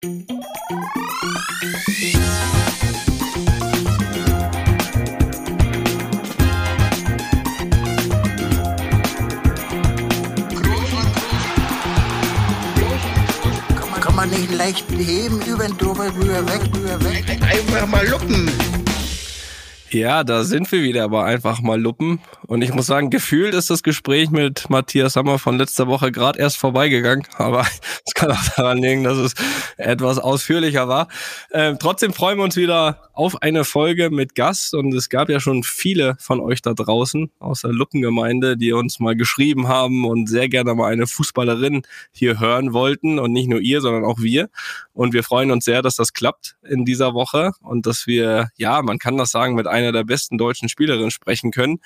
Kann man nicht leicht heben, über den drüber, rüber, weg, rüber, weg. Einfach mal luppen. Ja, da sind wir wieder aber einfach mal Luppen. Und ich muss sagen, gefühlt ist das Gespräch mit Matthias Sammer von letzter Woche gerade erst vorbeigegangen. Aber es kann auch daran liegen, dass es etwas ausführlicher war. Ähm, trotzdem freuen wir uns wieder auf eine Folge mit Gast. Und es gab ja schon viele von euch da draußen aus der Luppengemeinde, die uns mal geschrieben haben und sehr gerne mal eine Fußballerin hier hören wollten. Und nicht nur ihr, sondern auch wir. Und wir freuen uns sehr, dass das klappt in dieser Woche und dass wir, ja, man kann das sagen, mit einer der besten deutschen Spielerinnen sprechen können.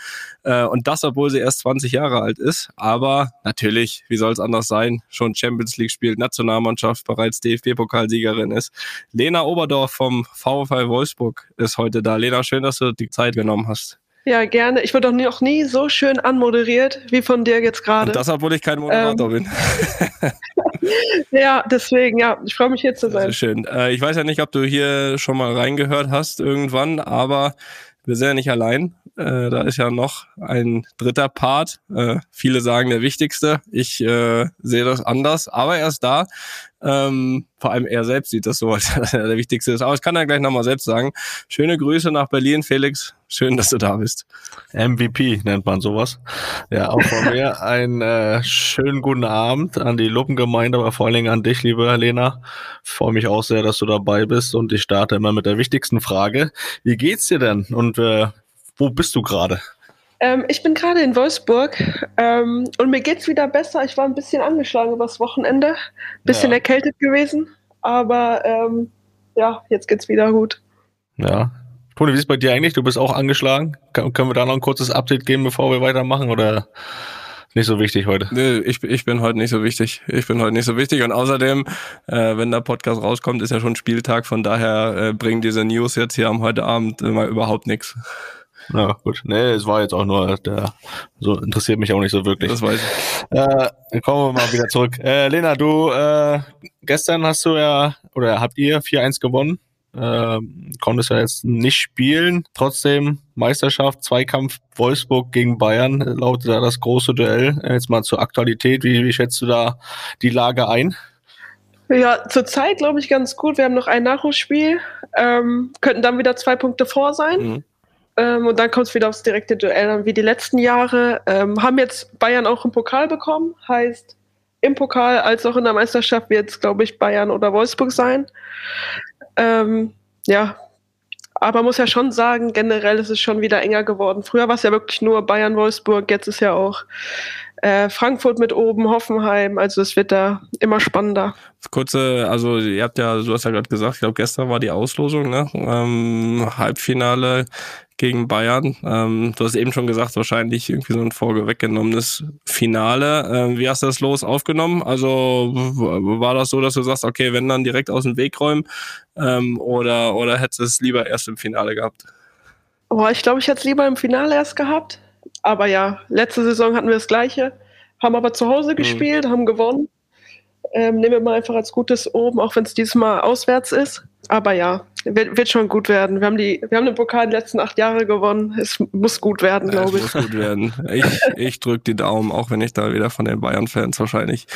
Und das, obwohl sie erst 20 Jahre alt ist. Aber natürlich, wie soll es anders sein, schon Champions League spielt, Nationalmannschaft, bereits DFB-Pokalsiegerin ist. Lena Oberdorf vom VfL Wolfsburg ist heute da. Lena, schön, dass du die Zeit genommen hast. Ja, gerne. Ich wurde doch noch nie so schön anmoderiert wie von dir jetzt gerade. Und das, obwohl ich kein Moderator Ähm. bin. ja, deswegen, ja, ich freue mich hier zu Sehr sein. schön. Äh, ich weiß ja nicht, ob du hier schon mal reingehört hast irgendwann, aber wir sind ja nicht allein. Äh, da ist ja noch ein dritter Part. Äh, viele sagen der wichtigste. Ich äh, sehe das anders, aber er ist da. Ähm, vor allem er selbst sieht das so, als er der wichtigste ist. Aber ich kann er gleich nochmal selbst sagen. Schöne Grüße nach Berlin, Felix. Schön, dass du da bist. MVP nennt man sowas. Ja, auch von mir einen äh, schönen guten Abend an die Luppengemeinde, aber vor allen Dingen an dich, liebe Helena. Freue mich auch sehr, dass du dabei bist und ich starte immer mit der wichtigsten Frage. Wie geht's dir denn und äh, wo bist du gerade? Ähm, ich bin gerade in Wolfsburg ähm, und mir geht's wieder besser. Ich war ein bisschen angeschlagen übers Wochenende, bisschen Ja. erkältet gewesen, aber ähm, ja, jetzt geht's wieder gut. Ja. Toni, wie ist es bei dir eigentlich? Du bist auch angeschlagen. Kann, können wir da noch ein kurzes Update geben, bevor wir weitermachen oder nicht so wichtig heute? Nö, ich, ich bin heute nicht so wichtig. Ich bin heute nicht so wichtig. Und außerdem, äh, wenn der Podcast rauskommt, ist ja schon Spieltag. Von daher äh, bringen diese News jetzt hier am heute Abend immer überhaupt nichts. Ja, gut. Nee, es war jetzt auch nur der, so interessiert mich auch nicht so wirklich. Das weiß ich. Äh, dann kommen wir mal wieder zurück. Äh, Lena, du, äh, gestern hast du ja, oder habt ihr 4-1 gewonnen. Ähm, konntest ja jetzt nicht spielen. Trotzdem Meisterschaft, Zweikampf Wolfsburg gegen Bayern äh, lautet da das große Duell. Äh, Jetzt mal zur Aktualität. Wie, wie schätzt du da die Lage ein? Ja, zurzeit glaube ich ganz gut. Wir haben noch ein Nachholspiel, ähm, könnten dann wieder zwei Punkte vor sein. Mhm. Ähm, und dann kommt es wieder aufs direkte Duell an, wie die letzten Jahre. Ähm, haben jetzt Bayern auch einen Pokal bekommen, heißt im Pokal als auch in der Meisterschaft wird es, glaube ich, Bayern oder Wolfsburg sein. Ähm, ja, aber muss ja schon sagen, generell ist es schon wieder enger geworden. Früher war es ja wirklich nur Bayern, Wolfsburg, jetzt ist ja auch äh, Frankfurt mit oben, Hoffenheim, also es wird da immer spannender. Kurze, also ihr habt ja, du hast ja gerade gesagt, ich glaube gestern war die Auslosung, ne? Ähm, Halbfinale gegen Bayern. Ähm, du hast eben schon gesagt, wahrscheinlich irgendwie so ein vorweggenommenes Finale. Ähm, wie hast du das los aufgenommen? Also war das so, dass du sagst, okay, wenn dann direkt aus dem Weg räumen ähm, oder, oder hättest du es lieber erst im Finale gehabt? Boah, ich glaube, ich hätte es lieber im Finale erst gehabt. Aber ja, letzte Saison hatten wir das Gleiche, haben aber zu Hause gespielt, haben gewonnen. Ähm, nehmen wir mal einfach als gutes oben, auch wenn es diesmal auswärts ist. Aber ja, wird, wird schon gut werden. Wir haben, die, wir haben den Pokal die letzten acht Jahre gewonnen. Es muss gut werden, Ja, glaube es ich. muss gut werden. Ich, ich drücke die Daumen, auch wenn ich da wieder von den Bayern-Fans wahrscheinlich.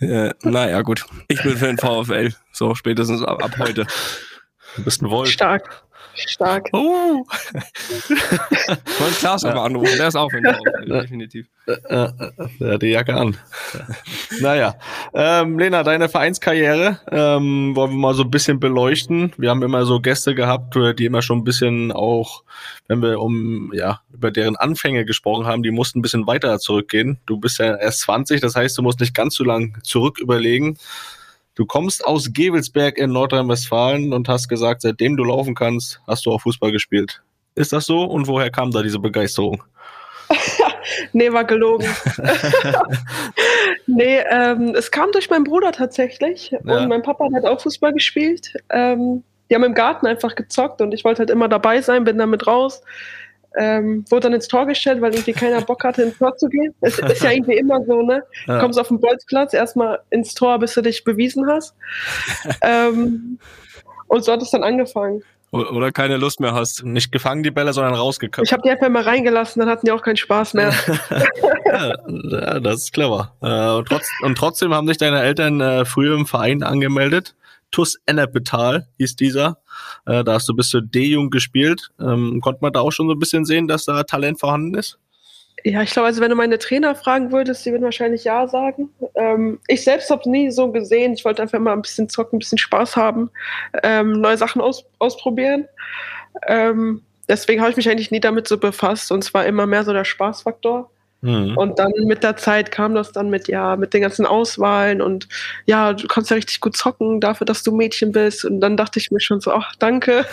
Äh, naja, gut. Ich bin für den VfL. So, spätestens ab, ab heute. Du bist ein Wolf. Stark. Stark. Oh! Wollte Klaas aber anrufen, der ist auch den VfL, definitiv. Äh, äh, der hat die Jacke an. naja. Ähm, Lena, deine Vereinskarriere ähm, wollen wir mal so ein bisschen beleuchten. Wir haben immer so Gäste gehabt, äh, die immer schon ein bisschen auch, wenn wir um ja über deren Anfänge gesprochen haben, die mussten ein bisschen weiter zurückgehen. Du bist ja erst 20, das heißt, du musst nicht ganz so lang zurück überlegen. Du kommst aus Gevelsberg in Nordrhein-Westfalen und hast gesagt, seitdem du laufen kannst, hast du auch Fußball gespielt. Ist das so? Und woher kam da diese Begeisterung? Nee, war gelogen. nee, ähm, es kam durch meinen Bruder tatsächlich. Ja. Und mein Papa hat auch Fußball gespielt. Ähm, die haben im Garten einfach gezockt und ich wollte halt immer dabei sein, bin damit raus. Ähm, wurde dann ins Tor gestellt, weil irgendwie keiner Bock hatte, ins Tor zu gehen. Es ist ja irgendwie immer so, ne? Du kommst auf den Bolzplatz, erstmal ins Tor, bis du dich bewiesen hast. ähm, und so hat es dann angefangen. Oder keine Lust mehr hast. Nicht gefangen die Bälle, sondern rausgeköpft. Ich habe die einfach mal reingelassen, dann hatten die auch keinen Spaß mehr. ja, das ist clever. Äh, und, trotz, und, trotzdem haben sich deine Eltern äh, früher im Verein angemeldet. TUS Ennepetal hieß dieser. Äh, da hast du bis zur D-Jugend gespielt. Ähm, konnte man da auch schon so ein bisschen sehen, dass da Talent vorhanden ist? Ja, ich glaube, also wenn du meine Trainer fragen würdest, die würden wahrscheinlich ja sagen. Ähm, ich selbst habe nie so gesehen. Ich wollte einfach mal ein bisschen zocken, ein bisschen Spaß haben, ähm, neue Sachen aus, ausprobieren. Ähm, deswegen habe ich mich eigentlich nie damit so befasst und zwar immer mehr so der Spaßfaktor. Mhm. Und dann mit der Zeit kam das dann mit, ja, mit den ganzen Auswahlen und ja, du kannst ja richtig gut zocken dafür, dass du Mädchen bist. Und dann dachte ich mir schon so, ach, danke.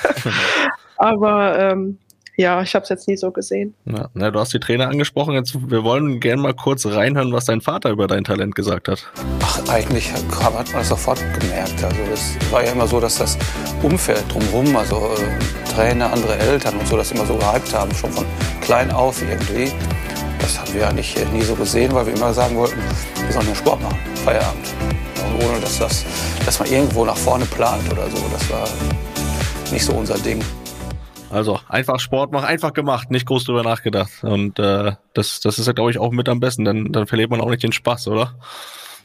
Aber ähm, ja, ich habe es jetzt nie so gesehen. Ja, na, du hast die Trainer angesprochen. Jetzt, wir wollen gerne mal kurz reinhören, was dein Vater über dein Talent gesagt hat. Ach, eigentlich hat man das sofort gemerkt. Also es war ja immer so, dass das Umfeld drumherum, also äh, Trainer, andere Eltern und so, das immer so gehypt haben, schon von klein auf irgendwie. Das haben wir eigentlich nie so gesehen, weil wir immer sagen wollten, wir sollen den Sport machen, Feierabend. Und ohne dass, das, dass man irgendwo nach vorne plant oder so. Das war nicht so unser Ding. Also einfach Sport machen, einfach gemacht, nicht groß drüber nachgedacht. Und äh, das, das ist ja, glaube ich, auch mit am besten, denn dann verliert man auch nicht den Spaß, oder?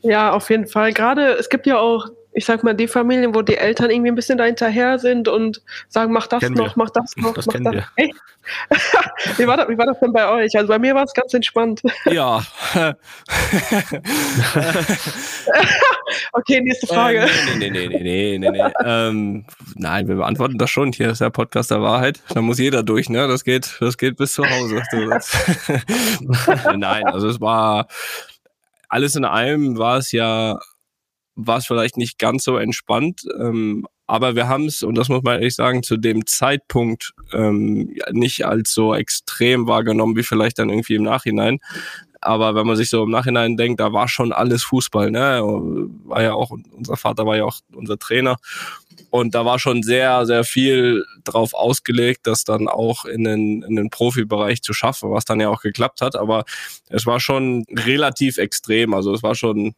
Ja, auf jeden Fall. Gerade, es gibt ja auch ich sag mal, die Familien, wo die Eltern irgendwie ein bisschen dahinterher sind und sagen, mach das kennen noch, wir. mach das noch, das mach das. wir. Hey. wie, war das, wie war das denn bei euch? Also bei mir war es ganz entspannt. Ja. okay, nächste Frage. Äh, nee, nee, nee, nee, nee, nee. nee. ähm, nein, wir beantworten das schon. Hier ist der Podcast der Wahrheit. Da muss jeder durch, ne? Das geht, das geht bis zu Hause. nein, also es war alles in allem war es ja war es vielleicht nicht ganz so entspannt. Ähm, aber wir haben es, und das muss man ehrlich sagen, zu dem Zeitpunkt ähm, nicht als so extrem wahrgenommen wie vielleicht dann irgendwie im Nachhinein. Aber wenn man sich so im Nachhinein denkt, da war schon alles Fußball, ne? War ja auch, unser Vater war ja auch unser Trainer. Und da war schon sehr, sehr viel drauf ausgelegt, das dann auch in den, in den Profibereich zu schaffen, was dann ja auch geklappt hat. Aber es war schon relativ extrem. Also es war schon,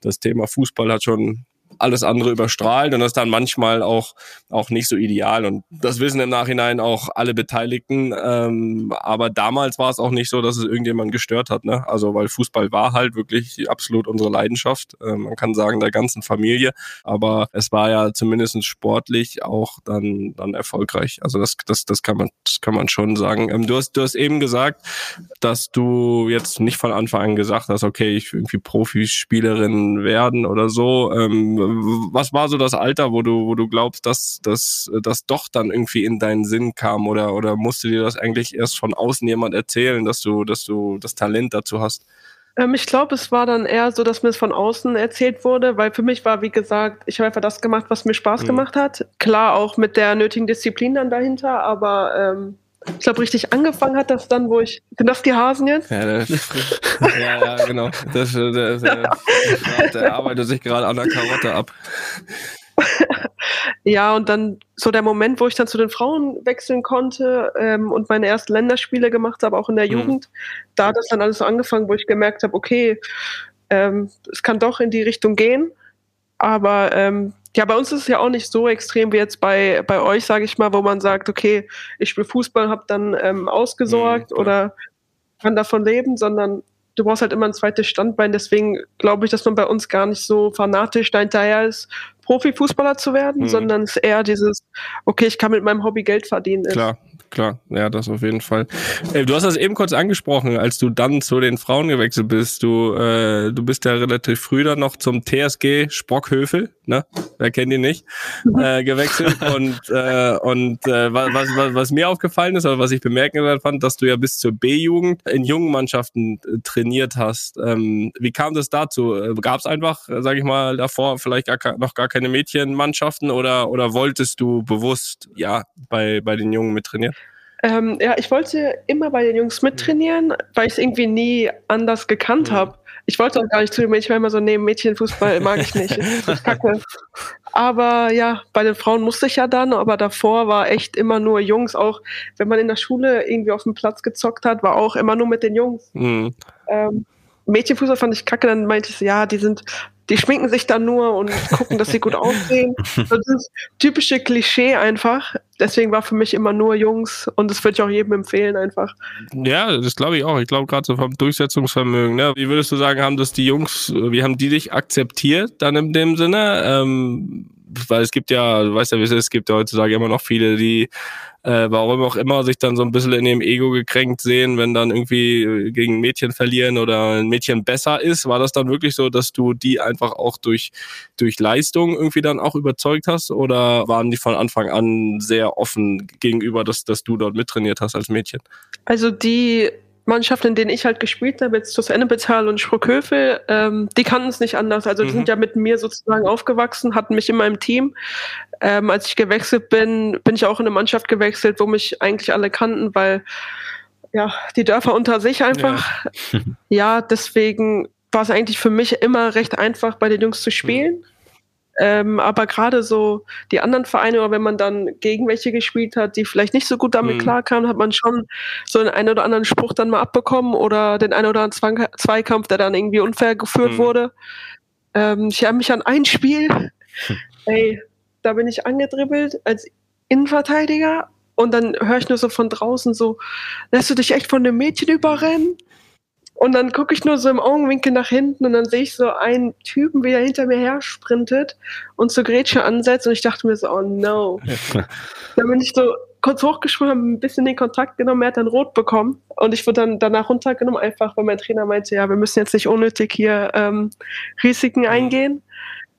das Thema Fußball hat schon alles andere überstrahlt und das dann manchmal auch, auch nicht so ideal. Und das wissen im Nachhinein auch alle Beteiligten. Ähm, aber damals war es auch nicht so, dass es irgendjemand gestört hat. Ne? Also weil Fußball war halt wirklich absolut unsere Leidenschaft. Ähm, man kann sagen, der ganzen Familie. Aber es war ja zumindest sportlich auch dann, dann erfolgreich. Also das, das, das, kann, man, das kann man schon sagen. Ähm, du, hast, du hast eben gesagt, dass du jetzt nicht von Anfang an gesagt hast, okay, ich will irgendwie Profispielerin werden oder so. Ähm, was war so das Alter, wo du, wo du glaubst, dass dass das doch dann irgendwie in deinen Sinn kam oder, oder musste dir das eigentlich erst von außen jemand erzählen, dass du, dass du das Talent dazu hast? Ähm, ich glaube, es war dann eher so, dass mir es von außen erzählt wurde, weil für mich war, wie gesagt, ich habe einfach das gemacht, was mir Spaß mhm. gemacht hat. Klar, auch mit der nötigen Disziplin dann dahinter, aber ähm, ich glaube, richtig angefangen hat das dann, wo ich. Sind das die Hasen jetzt? Ja, der, ja, ja, genau. Das, der, der, der, der arbeitet sich gerade an der Karotte ab. ja, und dann so der Moment, wo ich dann zu den Frauen wechseln konnte ähm, und meine ersten Länderspiele gemacht habe, auch in der mhm. Jugend, da hat das dann alles so angefangen, wo ich gemerkt habe, okay, ähm, es kann doch in die Richtung gehen. Aber ähm, ja, bei uns ist es ja auch nicht so extrem wie jetzt bei, bei euch, sage ich mal, wo man sagt, okay, ich spiele Fußball, habe dann ähm, ausgesorgt mhm, oder kann davon leben, sondern du brauchst halt immer ein zweites Standbein. Deswegen glaube ich, dass man bei uns gar nicht so fanatisch dahinterher ist, Profifußballer zu werden, mhm. sondern es ist eher dieses, okay, ich kann mit meinem Hobby Geld verdienen. Klar, klar, ja, das auf jeden Fall. Äh, du hast das eben kurz angesprochen, als du dann zu den Frauen gewechselt bist. Du, äh, du bist ja relativ früh dann noch zum TSG Sprockhövel, ne? Wer kennt ihn nicht? Mhm. Äh, gewechselt und äh, und äh, was, was, was mir aufgefallen ist, oder was ich bemerkenswert fand, dass du ja bis zur B-Jugend in jungen Mannschaften äh, trainiert hast. Ähm, wie kam das dazu? Äh, Gab es einfach, sage ich mal, davor vielleicht gar, noch gar keine Mädchenmannschaften oder oder wolltest du bewusst ja bei bei den Jungen mittrainieren? Ähm, ja, ich wollte immer bei den Jungs mittrainieren, weil ich es irgendwie nie anders gekannt mhm. habe. Ich wollte auch gar nicht zu den Mädchen, war immer so, nee, Mädchenfußball mag ich nicht. Das kacke. Aber ja, bei den Frauen musste ich ja dann, aber davor war echt immer nur Jungs. Auch wenn man in der Schule irgendwie auf dem Platz gezockt hat, war auch immer nur mit den Jungs. Mhm. Ähm, Mädchenfußball fand ich kacke, dann meinte ich so, ja, die sind die schminken sich dann nur und gucken, dass sie gut aussehen. Das ist typische Klischee einfach. Deswegen war für mich immer nur Jungs und das würde ich auch jedem empfehlen einfach. Ja, das glaube ich auch. Ich glaube gerade so vom Durchsetzungsvermögen. Ne? Wie würdest du sagen, haben das die Jungs, wie haben die dich akzeptiert dann in dem Sinne? Ähm, weil es gibt ja, du weißt ja, wie es ist, es gibt ja heutzutage immer noch viele, die äh, warum auch immer sich dann so ein bisschen in ihrem Ego gekränkt sehen, wenn dann irgendwie äh, gegen ein Mädchen verlieren oder ein Mädchen besser ist. War das dann wirklich so, dass du die einfach auch durch, durch Leistung irgendwie dann auch überzeugt hast oder waren die von Anfang an sehr offen gegenüber, dass, dass du dort mittrainiert hast als Mädchen? Also die Mannschaften, in denen ich halt gespielt habe, jetzt TuS Ennebetal und Sprockhövel, ähm, die kannten es nicht anders. Also die mhm. sind ja mit mir sozusagen aufgewachsen, hatten mich in meinem Team. Ähm, als ich gewechselt bin, bin ich auch in eine Mannschaft gewechselt, wo mich eigentlich alle kannten, weil ja, die Dörfer unter sich einfach. Ja, ja deswegen war es eigentlich für mich immer recht einfach, bei den Jungs zu spielen. Mhm. Ähm, aber gerade so die anderen Vereine, oder wenn man dann gegen welche gespielt hat, die vielleicht nicht so gut damit mhm. klarkamen, hat man schon so einen, einen oder anderen Spruch dann mal abbekommen oder den einen oder anderen Zweikampf, der dann irgendwie unfair geführt mhm. wurde. Ähm, ich habe mich an ein Spiel, ey, da bin ich angedribbelt als Innenverteidiger und dann höre ich nur so von draußen so, lässt du dich echt von dem Mädchen überrennen? Und dann gucke ich nur so im Augenwinkel nach hinten und dann sehe ich so einen Typen, wie er hinter mir her sprintet und zur Grätsche ansetzt. Und ich dachte mir so, oh no. dann bin ich so kurz hochgesprungen, habe ein bisschen den Kontakt genommen, er hat dann rot bekommen. Und ich wurde dann danach runtergenommen, einfach weil mein Trainer meinte, ja, wir müssen jetzt nicht unnötig hier ähm, Risiken eingehen.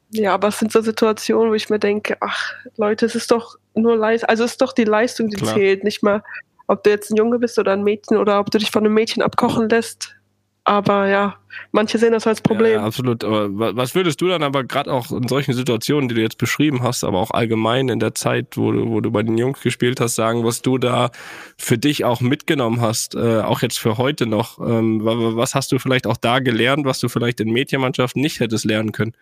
Ja, aber es sind so Situationen, wo ich mir denke, ach Leute, es ist doch nur Leistung, also es ist doch die Leistung, die Klar. zählt, nicht mal, ob du jetzt ein Junge bist oder ein Mädchen oder ob du dich von einem Mädchen abkochen lässt. Aber ja, manche sehen das als Problem. Ja, absolut. Aber was würdest du dann aber gerade auch in solchen Situationen, die du jetzt beschrieben hast, aber auch allgemein in der Zeit, wo du, wo du bei den Jungs gespielt hast, sagen, was du da für dich auch mitgenommen hast, äh, auch jetzt für heute noch? Ähm, was hast du vielleicht auch da gelernt, was du vielleicht in Mädchenmannschaften nicht hättest lernen können?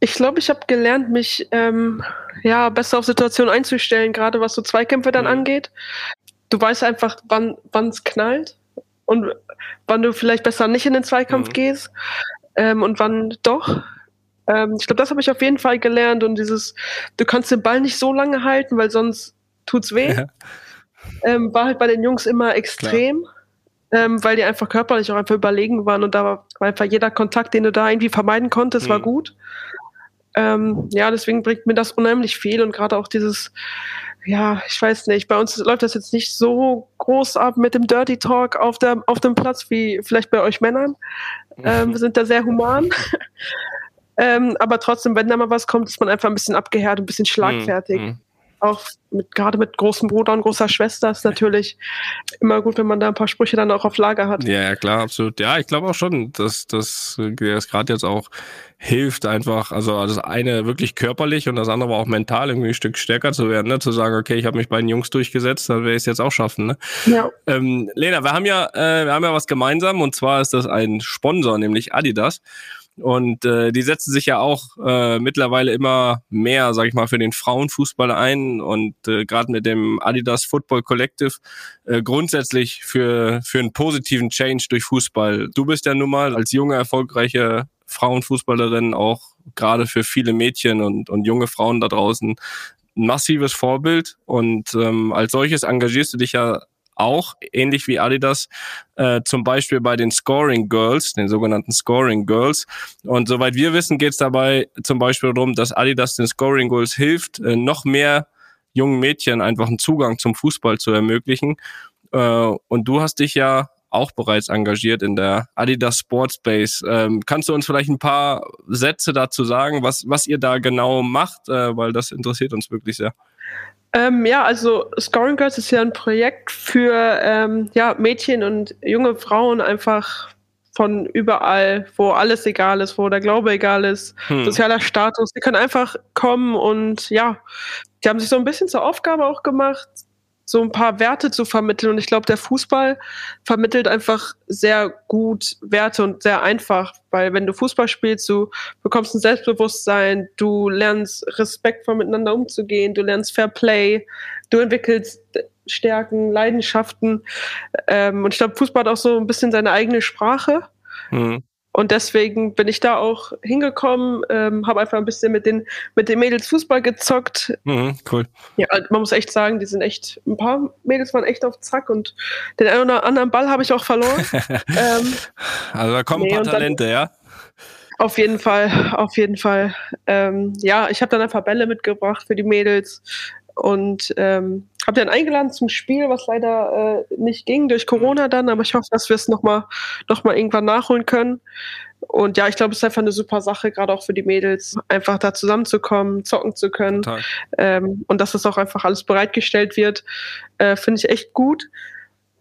Ich glaube, ich habe gelernt, mich ähm, ja besser auf Situationen einzustellen, gerade was so Zweikämpfe dann mhm. angeht. Du weißt einfach, wann es knallt und wann du vielleicht besser nicht in den Zweikampf mhm. gehst ähm, und wann doch. Ähm, ich glaube, das habe ich auf jeden Fall gelernt und dieses, du kannst den Ball nicht so lange halten, weil sonst tut's weh. Ja. Ähm, war halt bei den Jungs immer extrem, ähm, weil die einfach körperlich auch einfach überlegen waren und da war einfach jeder Kontakt, den du da irgendwie vermeiden konntest, mhm. war gut. Ähm, ja, deswegen bringt mir das unheimlich viel und gerade auch dieses, ja, ich weiß nicht, bei uns läuft das jetzt nicht so groß ab mit dem Dirty Talk auf, der, auf dem Platz wie vielleicht bei euch Männern. Ähm, wir sind da sehr human. ähm, aber trotzdem, wenn da mal was kommt, ist man einfach ein bisschen abgehärtet, ein bisschen schlagfertig. Mhm auch mit, gerade mit großem Bruder und großer Schwester ist natürlich immer gut, wenn man da ein paar Sprüche dann auch auf Lager hat. Ja, ja klar, absolut. Ja, ich glaube auch schon, dass das, das gerade jetzt auch hilft einfach, also das eine wirklich körperlich und das andere aber auch mental irgendwie ein Stück stärker zu werden, ne? zu sagen, okay, ich habe mich bei den Jungs durchgesetzt, dann werde ich es jetzt auch schaffen. Ne? Ja. Ähm, Lena, wir haben ja, äh, wir haben ja was gemeinsam und zwar ist das ein Sponsor, nämlich Adidas. Und äh, die setzen sich ja auch äh, mittlerweile immer mehr, sag ich mal, für den Frauenfußball ein und äh, gerade mit dem Adidas Football Collective äh, grundsätzlich für, für einen positiven Change durch Fußball. Du bist ja nun mal als junge, erfolgreiche Frauenfußballerin auch gerade für viele Mädchen und, und junge Frauen da draußen ein massives Vorbild und ähm, als solches engagierst du dich ja auch, ähnlich wie Adidas, äh, zum Beispiel bei den Scoring Girls, den sogenannten Scoring Girls. Und soweit wir wissen, geht es dabei zum Beispiel darum, dass Adidas den Scoring Girls hilft, äh, noch mehr jungen Mädchen einfach einen Zugang zum Fußball zu ermöglichen. Äh, und du hast dich ja auch bereits engagiert in der Adidas Sports Space. Ähm, kannst du uns vielleicht ein paar Sätze dazu sagen, was, was ihr da genau macht, äh, weil das interessiert uns wirklich sehr. Ähm, ja, also Scoring Girls ist ja ein Projekt für ähm, ja, Mädchen und junge Frauen einfach von überall, wo alles egal ist, wo der Glaube egal ist, hm. sozialer Status. Die können einfach kommen und ja, die haben sich so ein bisschen zur Aufgabe auch gemacht, so ein paar Werte zu vermitteln. Und ich glaube, der Fußball vermittelt einfach sehr gut Werte und sehr einfach, weil wenn du Fußball spielst, du bekommst ein Selbstbewusstsein, du lernst respektvoll miteinander umzugehen, du lernst Fair Play, du entwickelst Stärken, Leidenschaften. Ähm, und ich glaube, Fußball hat auch so ein bisschen seine eigene Sprache. Mhm. Und deswegen bin ich da auch hingekommen, ähm, habe einfach ein bisschen mit den, mit den Mädels Fußball gezockt. Mhm, cool. Ja, man muss echt sagen, die sind echt, ein paar Mädels waren echt auf Zack und den einen oder anderen Ball habe ich auch verloren. ähm, also da kommen nee, ein paar Talente, dann, ja? Auf jeden Fall, auf jeden Fall. Ähm, ja, ich habe dann einfach Bälle mitgebracht für die Mädels und ähm, habe dann eingeladen zum Spiel, was leider äh, nicht ging durch Corona dann, aber ich hoffe, dass wir es nochmal noch mal irgendwann nachholen können. Und ja, ich glaube, es ist einfach eine super Sache, gerade auch für die Mädels, einfach da zusammenzukommen, zocken zu können. Ähm, und dass das auch einfach alles bereitgestellt wird, äh, finde ich echt gut.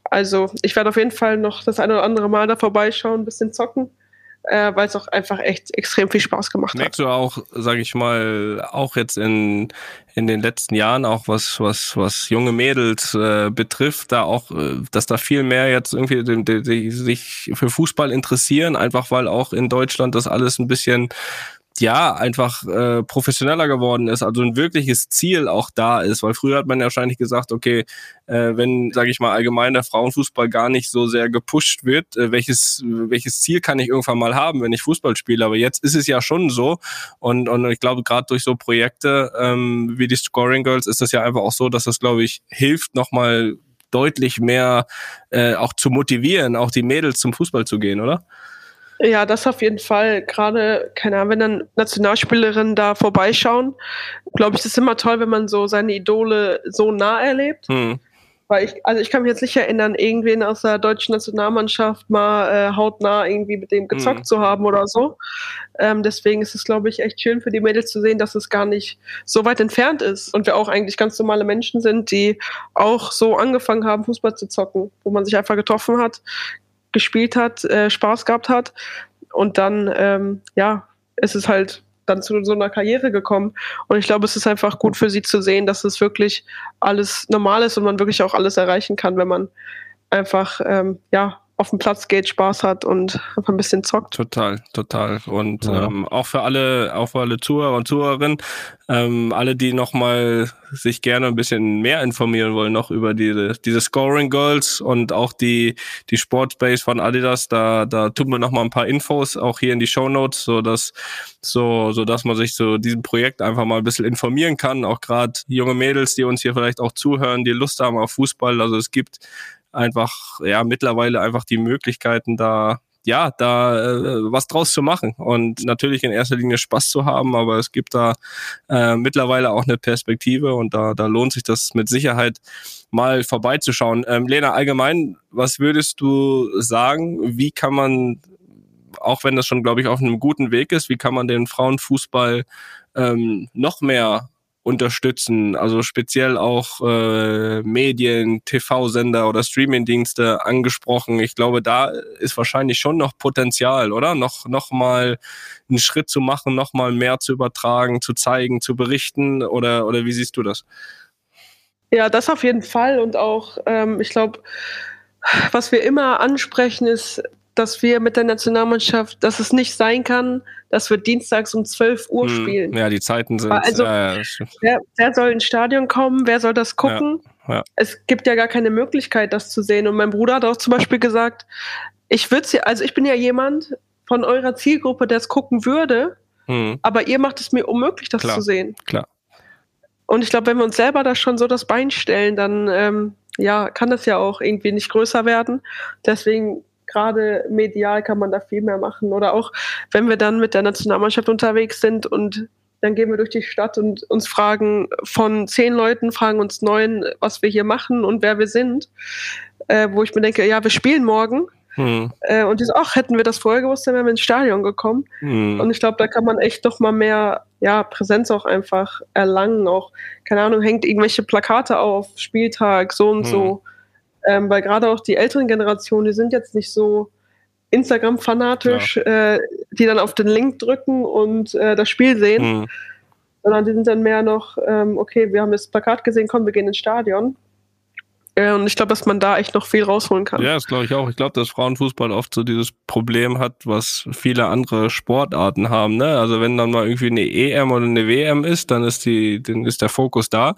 Also ich werde auf jeden Fall noch das eine oder andere Mal da vorbeischauen, ein bisschen zocken äh, weil es auch einfach echt extrem viel Spaß gemacht Merkst hat. Merkst du auch, sage ich mal, auch jetzt in, in den letzten Jahren, auch was, was, was junge Mädels äh, betrifft, da auch, äh, dass da viel mehr jetzt irgendwie die, die, die sich für Fußball interessieren, einfach weil auch in Deutschland das alles ein bisschen ja einfach äh, professioneller geworden ist, also ein wirkliches Ziel auch da ist, weil früher hat man ja wahrscheinlich gesagt, okay, äh, wenn, sage ich mal, allgemein der Frauenfußball gar nicht so sehr gepusht wird, äh, welches welches Ziel kann ich irgendwann mal haben, wenn ich Fußball spiele? Aber jetzt ist es ja schon so und und ich glaube gerade durch so Projekte ähm, wie die Scoring Girls ist das ja einfach auch so, dass das glaube ich hilft nochmal deutlich mehr äh, auch zu motivieren, auch die Mädels zum Fußball zu gehen, oder? Ja, das auf jeden Fall. Gerade, keine Ahnung, wenn dann Nationalspielerinnen da vorbeischauen, glaube ich, ist es immer toll, wenn man so seine Idole so nah erlebt. Hm. Weil ich, also ich kann mich jetzt nicht erinnern, irgendwen aus der deutschen Nationalmannschaft mal äh, hautnah irgendwie mit dem gezockt hm. zu haben oder so. Ähm, deswegen ist es, glaube ich, echt schön für die Mädels zu sehen, dass es gar nicht so weit entfernt ist und wir auch eigentlich ganz normale Menschen sind, die auch so angefangen haben, Fußball zu zocken, wo man sich einfach getroffen hat, gespielt hat, äh, Spaß gehabt hat. Und dann, ähm, ja, ist es halt dann zu so einer Karriere gekommen. Und ich glaube, es ist einfach gut für sie zu sehen, dass es wirklich alles normal ist und man wirklich auch alles erreichen kann, wenn man einfach, ähm, ja, auf dem Platz geht, Spaß hat und einfach ein bisschen zockt. Total, total. Und ja. ähm, auch für alle, auch für alle Zuhörer und Zuhörerinnen, ähm, alle, die nochmal sich gerne ein bisschen mehr informieren wollen, noch über diese, diese Scoring Girls und auch die, die Sportspace von Adidas, da, da tun wir nochmal ein paar Infos auch hier in die Show Notes, so dass, so, so dass man sich so diesem Projekt einfach mal ein bisschen informieren kann. Auch gerade junge Mädels, die uns hier vielleicht auch zuhören, die Lust haben auf Fußball. Also es gibt einfach ja mittlerweile einfach die Möglichkeiten da ja, da äh, was draus zu machen und natürlich in erster Linie Spaß zu haben, aber es gibt da äh, mittlerweile auch eine Perspektive und da, da lohnt sich das mit Sicherheit mal vorbeizuschauen. Ähm, Lena, allgemein, was würdest du sagen, wie kann man, auch wenn das schon, glaube ich, auf einem guten Weg ist, wie kann man den Frauenfußball ähm, noch mehr unterstützen, also speziell auch äh, Medien, TV-Sender oder Streaming-Dienste angesprochen. Ich glaube, da ist wahrscheinlich schon noch Potenzial, oder? Noch, noch mal einen Schritt zu machen, noch mal mehr zu übertragen, zu zeigen, zu berichten oder, oder wie siehst du das? Ja, das auf jeden Fall und auch, ähm, ich glaube, was wir immer ansprechen, ist dass wir mit der Nationalmannschaft, dass es nicht sein kann, dass wir dienstags um 12 Uhr hm, spielen. Ja, die Zeiten sind. Also, ja, ja, wer, wer, soll ins Stadion kommen? Wer soll das gucken? Ja, es gibt ja gar keine Möglichkeit, das zu sehen. Und mein Bruder hat auch zum Beispiel gesagt, ich würde also ich bin ja jemand von eurer Zielgruppe, der es gucken würde, hm. aber ihr macht es mir unmöglich, das klar, zu sehen. Klar. Und ich glaube, wenn wir uns selber da schon so das Bein stellen, dann ähm, ja, kann das ja auch irgendwie nicht größer werden. Deswegen gerade medial kann man da viel mehr machen. Oder auch, wenn wir dann mit der Nationalmannschaft unterwegs sind und dann gehen wir durch die Stadt und uns fragen von zehn Leuten, fragen uns neun, was wir hier machen und wer wir sind. Äh, wo ich mir denke, ja, wir spielen morgen. Hm. Äh, und die so, ach, hätten wir das vorher gewusst, dann wären wir ins Stadion gekommen. Hm. Und ich glaube, da kann man echt doch mal mehr ja, Präsenz auch einfach erlangen. Auch, keine Ahnung, hängt irgendwelche Plakate auf, Spieltag, so und hm. so. Ähm, weil gerade auch die älteren Generationen, die sind jetzt nicht so Instagram-fanatisch, ja. äh, die dann auf den Link drücken und äh, das Spiel sehen, mhm. sondern die sind dann mehr noch, ähm, okay, wir haben das Plakat gesehen, komm, wir gehen ins Stadion. Äh, und ich glaube, dass man da echt noch viel rausholen kann. Ja, das glaube ich auch. Ich glaube, dass Frauenfußball oft so dieses Problem hat, was viele andere Sportarten haben. Ne? Also wenn dann mal irgendwie eine EM oder eine WM ist, dann ist die, dann ist der Fokus da.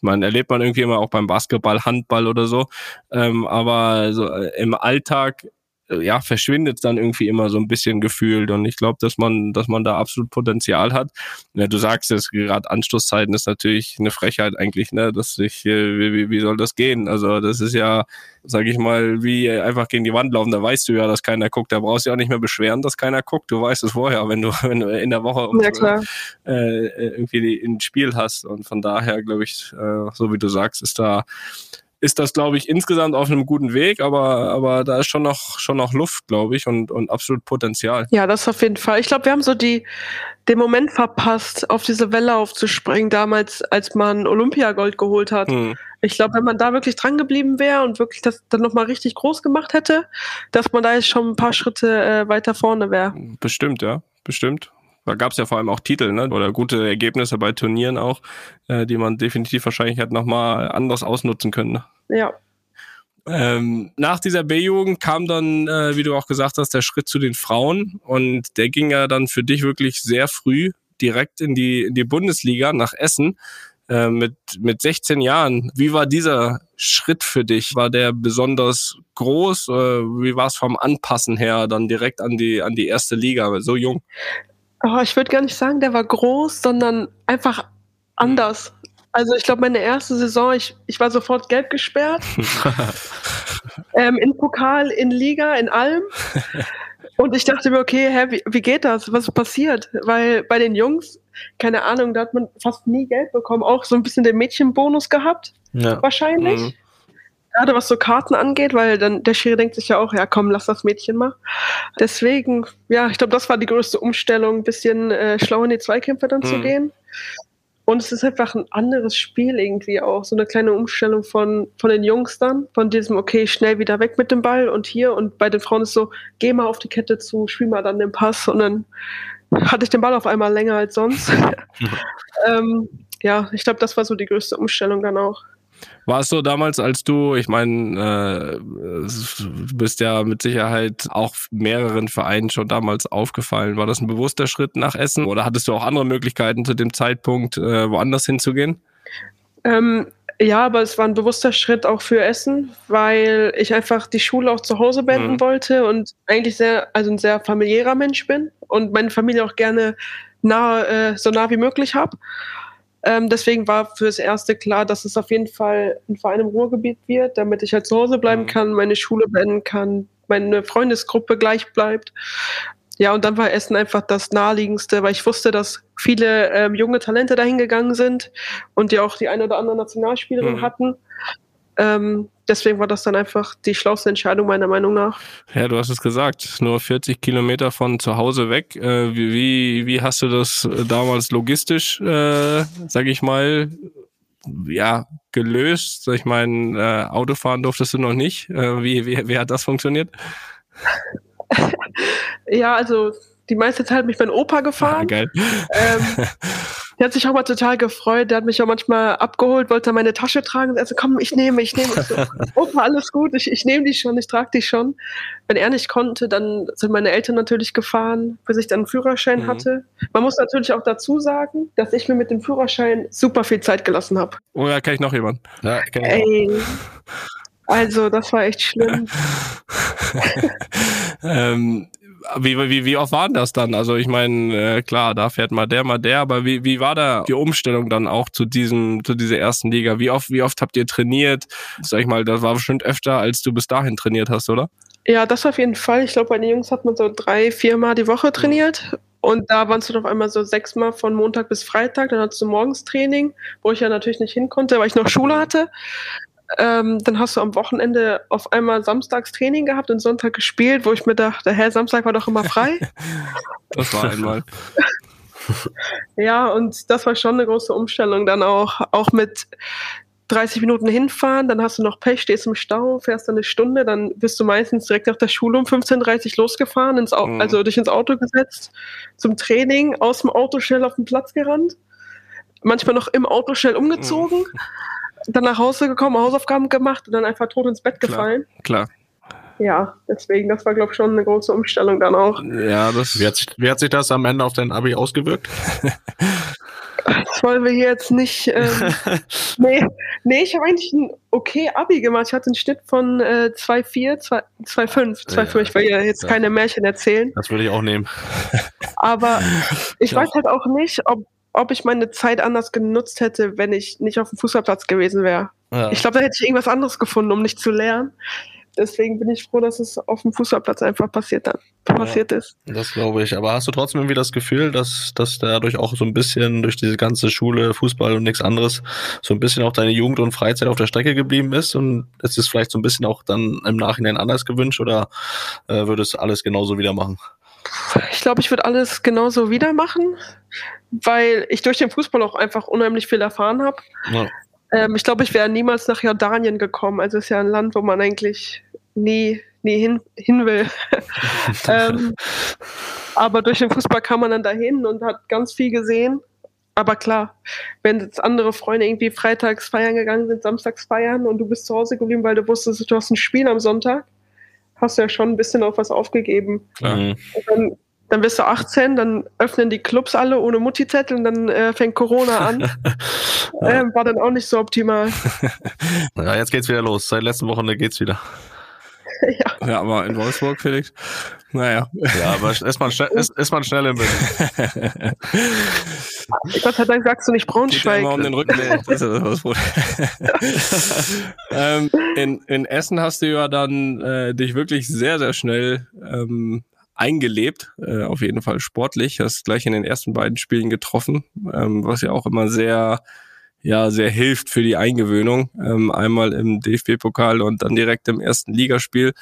Meine, erlebt man irgendwie immer auch beim Basketball, Handball oder so. Ähm, aber so äh, im Alltag ja, verschwindet dann irgendwie immer so ein bisschen gefühlt. Und ich glaube, dass man, dass man da absolut Potenzial hat. Ja, du sagst es, gerade Anstoßzeiten ist natürlich eine Frechheit eigentlich, ne? Dass ich, äh, wie, wie soll das gehen? Also das ist ja, sag ich mal, wie einfach gegen die Wand laufen, da weißt du ja, dass keiner guckt. Da brauchst du ja auch nicht mehr beschweren, dass keiner guckt. Du weißt es vorher, wenn du, wenn du in der Woche ja, äh, irgendwie ein Spiel hast. Und von daher, glaube ich, äh, so wie du sagst, ist da ist das, glaube ich, insgesamt auf einem guten Weg, aber, aber da ist schon noch, schon noch Luft, glaube ich, und, und absolut Potenzial. Ja, das auf jeden Fall. Ich glaube, wir haben so die, den Moment verpasst, auf diese Welle aufzuspringen, damals, als man Olympiagold geholt hat. Hm. Ich glaube, wenn man da wirklich dran geblieben wäre und wirklich das dann nochmal richtig groß gemacht hätte, dass man da jetzt schon ein paar Schritte äh, weiter vorne wäre. Bestimmt, ja, bestimmt. Da gab es ja vor allem auch Titel, ne? Oder gute Ergebnisse bei Turnieren auch, äh, die man definitiv wahrscheinlich hätte nochmal anders ausnutzen können. Ne? Ja. Ähm, nach dieser B-Jugend kam dann, äh, wie du auch gesagt hast, der Schritt zu den Frauen und der ging ja dann für dich wirklich sehr früh direkt in die, in die Bundesliga nach Essen äh, mit, mit 16 Jahren. Wie war dieser Schritt für dich? War der besonders groß? Äh, wie war es vom Anpassen her dann direkt an die, an die erste Liga, so jung? Oh, ich würde gar nicht sagen, der war groß, sondern einfach anders. Also ich glaube, meine erste Saison, ich, ich war sofort gelb gesperrt. ähm, in Pokal, in Liga, in allem. Und ich dachte mir, okay, hä, wie, wie geht das? Was ist passiert? Weil bei den Jungs, keine Ahnung, da hat man fast nie Geld bekommen. Auch so ein bisschen den Mädchenbonus gehabt. Ja. Wahrscheinlich. Mhm. Gerade was so Karten angeht, weil dann der Schiri denkt sich ja auch, ja komm, lass das Mädchen mal. Deswegen, ja, ich glaube, das war die größte Umstellung, ein bisschen äh, schlau in die Zweikämpfe dann mhm. zu gehen. Und es ist einfach ein anderes Spiel irgendwie auch. So eine kleine Umstellung von, von den Jungs dann. Von diesem, okay, schnell wieder weg mit dem Ball und hier. Und bei den Frauen ist so, geh mal auf die Kette zu, spiel mal dann den Pass. Und dann hatte ich den Ball auf einmal länger als sonst. ähm, ja, ich glaube, das war so die größte Umstellung dann auch. War es so damals, als du, ich meine, äh, du bist ja mit Sicherheit auch mehreren Vereinen schon damals aufgefallen. War das ein bewusster Schritt nach Essen oder hattest du auch andere Möglichkeiten zu dem Zeitpunkt, äh, woanders hinzugehen? Ähm, ja, aber es war ein bewusster Schritt auch für Essen, weil ich einfach die Schule auch zu Hause beenden mhm. wollte und eigentlich sehr, also ein sehr familiärer Mensch bin und meine Familie auch gerne nah, äh, so nah wie möglich habe. Ähm, deswegen war fürs Erste klar, dass es auf jeden Fall ein Verein im Ruhrgebiet wird, damit ich halt zu Hause bleiben mhm. kann, meine Schule beenden kann, meine Freundesgruppe gleich bleibt. Ja, und dann war Essen einfach das naheliegendste, weil ich wusste, dass viele ähm, junge Talente dahin gegangen sind und die auch die eine oder andere Nationalspielerin mhm. hatten. Ähm, deswegen war das dann einfach die schlauste Entscheidung meiner Meinung nach. Ja, du hast es gesagt, nur 40 Kilometer von zu Hause weg. Äh, wie, wie hast du das damals logistisch, äh, sag ich mal, ja, gelöst? Ich meine, äh, Autofahren durftest du noch nicht. Äh, wie, wie, wie hat das funktioniert? ja, also die meiste Zeit hat mich mein Opa gefahren. Ah, geil. Ähm, der hat sich auch mal total gefreut. Der hat mich auch manchmal abgeholt, wollte meine Tasche tragen. Also komm, ich nehme, ich nehme. So, Opa, alles gut, ich, ich nehme die schon, ich trage die schon. Wenn er nicht konnte, dann sind meine Eltern natürlich gefahren, bis ich dann einen Führerschein mhm. hatte. Man muss natürlich auch dazu sagen, dass ich mir mit dem Führerschein super viel Zeit gelassen habe. Oh ja, kenne ich noch jemanden. Ja, kenn ich Ey. Also, das war echt schlimm. ähm, wie, wie, wie oft waren das dann? Also ich meine, äh, klar, da fährt mal der, mal der, aber wie, wie war da die Umstellung dann auch zu diesem, zu dieser ersten Liga? Wie oft, wie oft habt ihr trainiert? Sag ich mal, das war bestimmt öfter, als du bis dahin trainiert hast, oder? Ja, das auf jeden Fall. Ich glaube, bei den Jungs hat man so drei, vier Mal die Woche trainiert. Und da waren es dann auf einmal so sechsmal von Montag bis Freitag. Dann hattest du morgens Training, wo ich ja natürlich nicht hin konnte, weil ich noch Schule hatte. Ähm, dann hast du am Wochenende auf einmal Samstags Training gehabt und Sonntag gespielt, wo ich mir dachte, hä, Samstag war doch immer frei. das war einmal. ja, und das war schon eine große Umstellung dann auch, auch mit 30 Minuten hinfahren, dann hast du noch Pech, stehst im Stau, fährst dann eine Stunde, dann bist du meistens direkt nach der Schule um 15.30 Uhr losgefahren, ins mhm. also dich ins Auto gesetzt, zum Training, aus dem Auto schnell auf den Platz gerannt, manchmal noch im Auto schnell umgezogen. Mhm dann nach Hause gekommen, Hausaufgaben gemacht und dann einfach tot ins Bett Klar. gefallen. Klar. Ja, deswegen, das war, glaube ich, schon eine große Umstellung dann auch. Ja, das. Wie hat, sich, wie hat sich das am Ende auf dein Abi ausgewirkt? Das wollen wir hier jetzt nicht. Ähm, nee, nee, ich habe eigentlich ein okay Abi gemacht. Ich hatte einen Schnitt von äh, 2,4, 2 2,5, 2,5. Ich will ja jetzt Ja. keine Märchen erzählen. Das würde ich auch nehmen. Aber ich Ja. weiß halt auch nicht, ob, ob ich meine Zeit anders genutzt hätte, wenn ich nicht auf dem Fußballplatz gewesen wäre. Ja. Ich glaube, da hätte ich irgendwas anderes gefunden, um nicht zu lernen. Deswegen bin ich froh, dass es auf dem Fußballplatz einfach passiert, dann, passiert ist. Das glaube ich. Aber hast du trotzdem irgendwie das Gefühl, dass, dass dadurch auch so ein bisschen durch diese ganze Schule, Fußball und nichts anderes, so ein bisschen auch deine Jugend und Freizeit auf der Strecke geblieben ist? Und es ist vielleicht so ein bisschen auch dann im Nachhinein anders gewünscht oder äh, würdest du alles genauso wieder machen? Ich glaube, ich würde alles genauso wieder machen, weil ich durch den Fußball auch einfach unheimlich viel erfahren habe. Ja. Ähm, ich glaube, ich wäre niemals nach Jordanien gekommen. Also es ist ja ein Land, wo man eigentlich nie, nie hin, hin will. ähm, aber durch den Fußball kam man dann dahin und hat ganz viel gesehen. Aber klar, wenn jetzt andere Freunde irgendwie freitags feiern gegangen sind, samstags feiern und du bist zu Hause geblieben, weil du wusstest, du hast ein Spiel am Sonntag, hast du ja schon ein bisschen auf was aufgegeben. Klar. Mhm. Dann, dann bist du 18, dann öffnen die Clubs alle ohne Mutti-Zettel und dann äh, fängt Corona an. ähm, war dann auch nicht so optimal. Ja, jetzt geht's wieder los. Seit letzten Wochenende geht's wieder. ja. Ja, aber in Wolfsburg, Felix. Naja. Ja, aber ist man schnell, ist, ist man schnell im Bild. Gott sei Dank sagst du nicht Geht Braunschweig. immer um den Rücken. Nee, das ist das ähm, in, in Essen hast du ja dann äh, dich wirklich sehr, sehr schnell ähm, eingelebt, äh, auf jeden Fall sportlich. Hast gleich in den ersten beiden Spielen getroffen, ähm, was ja auch immer sehr, ja, sehr hilft für die Eingewöhnung. Ähm, einmal im DFB-Pokal und dann direkt im ersten Ligaspiel.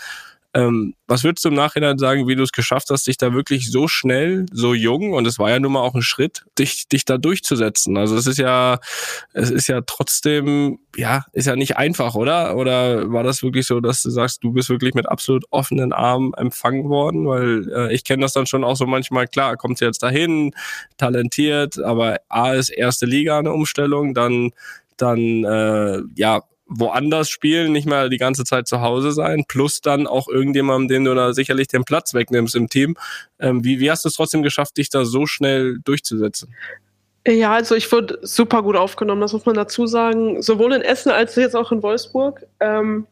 Ähm, was würdest du im Nachhinein sagen, wie du es geschafft hast, dich da wirklich so schnell, so jung, und es war ja nun mal auch ein Schritt, dich, dich da durchzusetzen? Also es ist ja, es ist ja trotzdem, ja, ist ja nicht einfach, oder? Oder war das wirklich so, dass du sagst, du bist wirklich mit absolut offenen Armen empfangen worden? Weil äh, ich kenne das dann schon auch so manchmal, klar, kommt jetzt dahin, talentiert, aber A ist erste Liga eine Umstellung, dann, dann, äh, ja, woanders spielen, nicht mehr die ganze Zeit zu Hause sein, plus dann auch irgendjemandem, dem du da sicherlich den Platz wegnimmst im Team. Ähm, wie, wie hast du es trotzdem geschafft, dich da so schnell durchzusetzen? Ja, also ich wurde super gut aufgenommen, das muss man dazu sagen. Sowohl in Essen als jetzt auch in Wolfsburg. Ähm,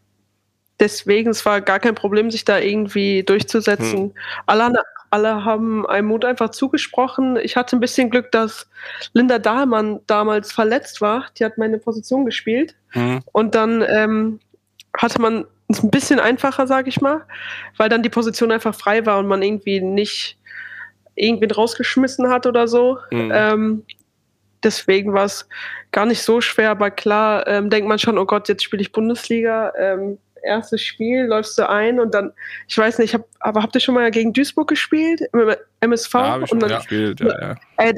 deswegen, es war gar kein Problem, sich da irgendwie durchzusetzen. Alle, alle haben einem Mut einfach zugesprochen. Ich hatte ein bisschen Glück, dass Linda Dahlmann damals verletzt war. Die hat meine Position gespielt. Hm. Und dann ähm, hatte man es ein bisschen einfacher, sage ich mal, weil dann die Position einfach frei war und man irgendwie nicht irgendwen rausgeschmissen hat oder so. Mhm. Ähm, deswegen war es gar nicht so schwer, aber klar ähm, denkt man schon, oh Gott, jetzt spiele ich Bundesliga. Ähm, erstes Spiel, läufst du ein und dann, ich weiß nicht, hab, aber habt ihr schon mal gegen Duisburg gespielt? Im MSV? Ja, hab ich schon und dann, gespielt, ja, ja. äh,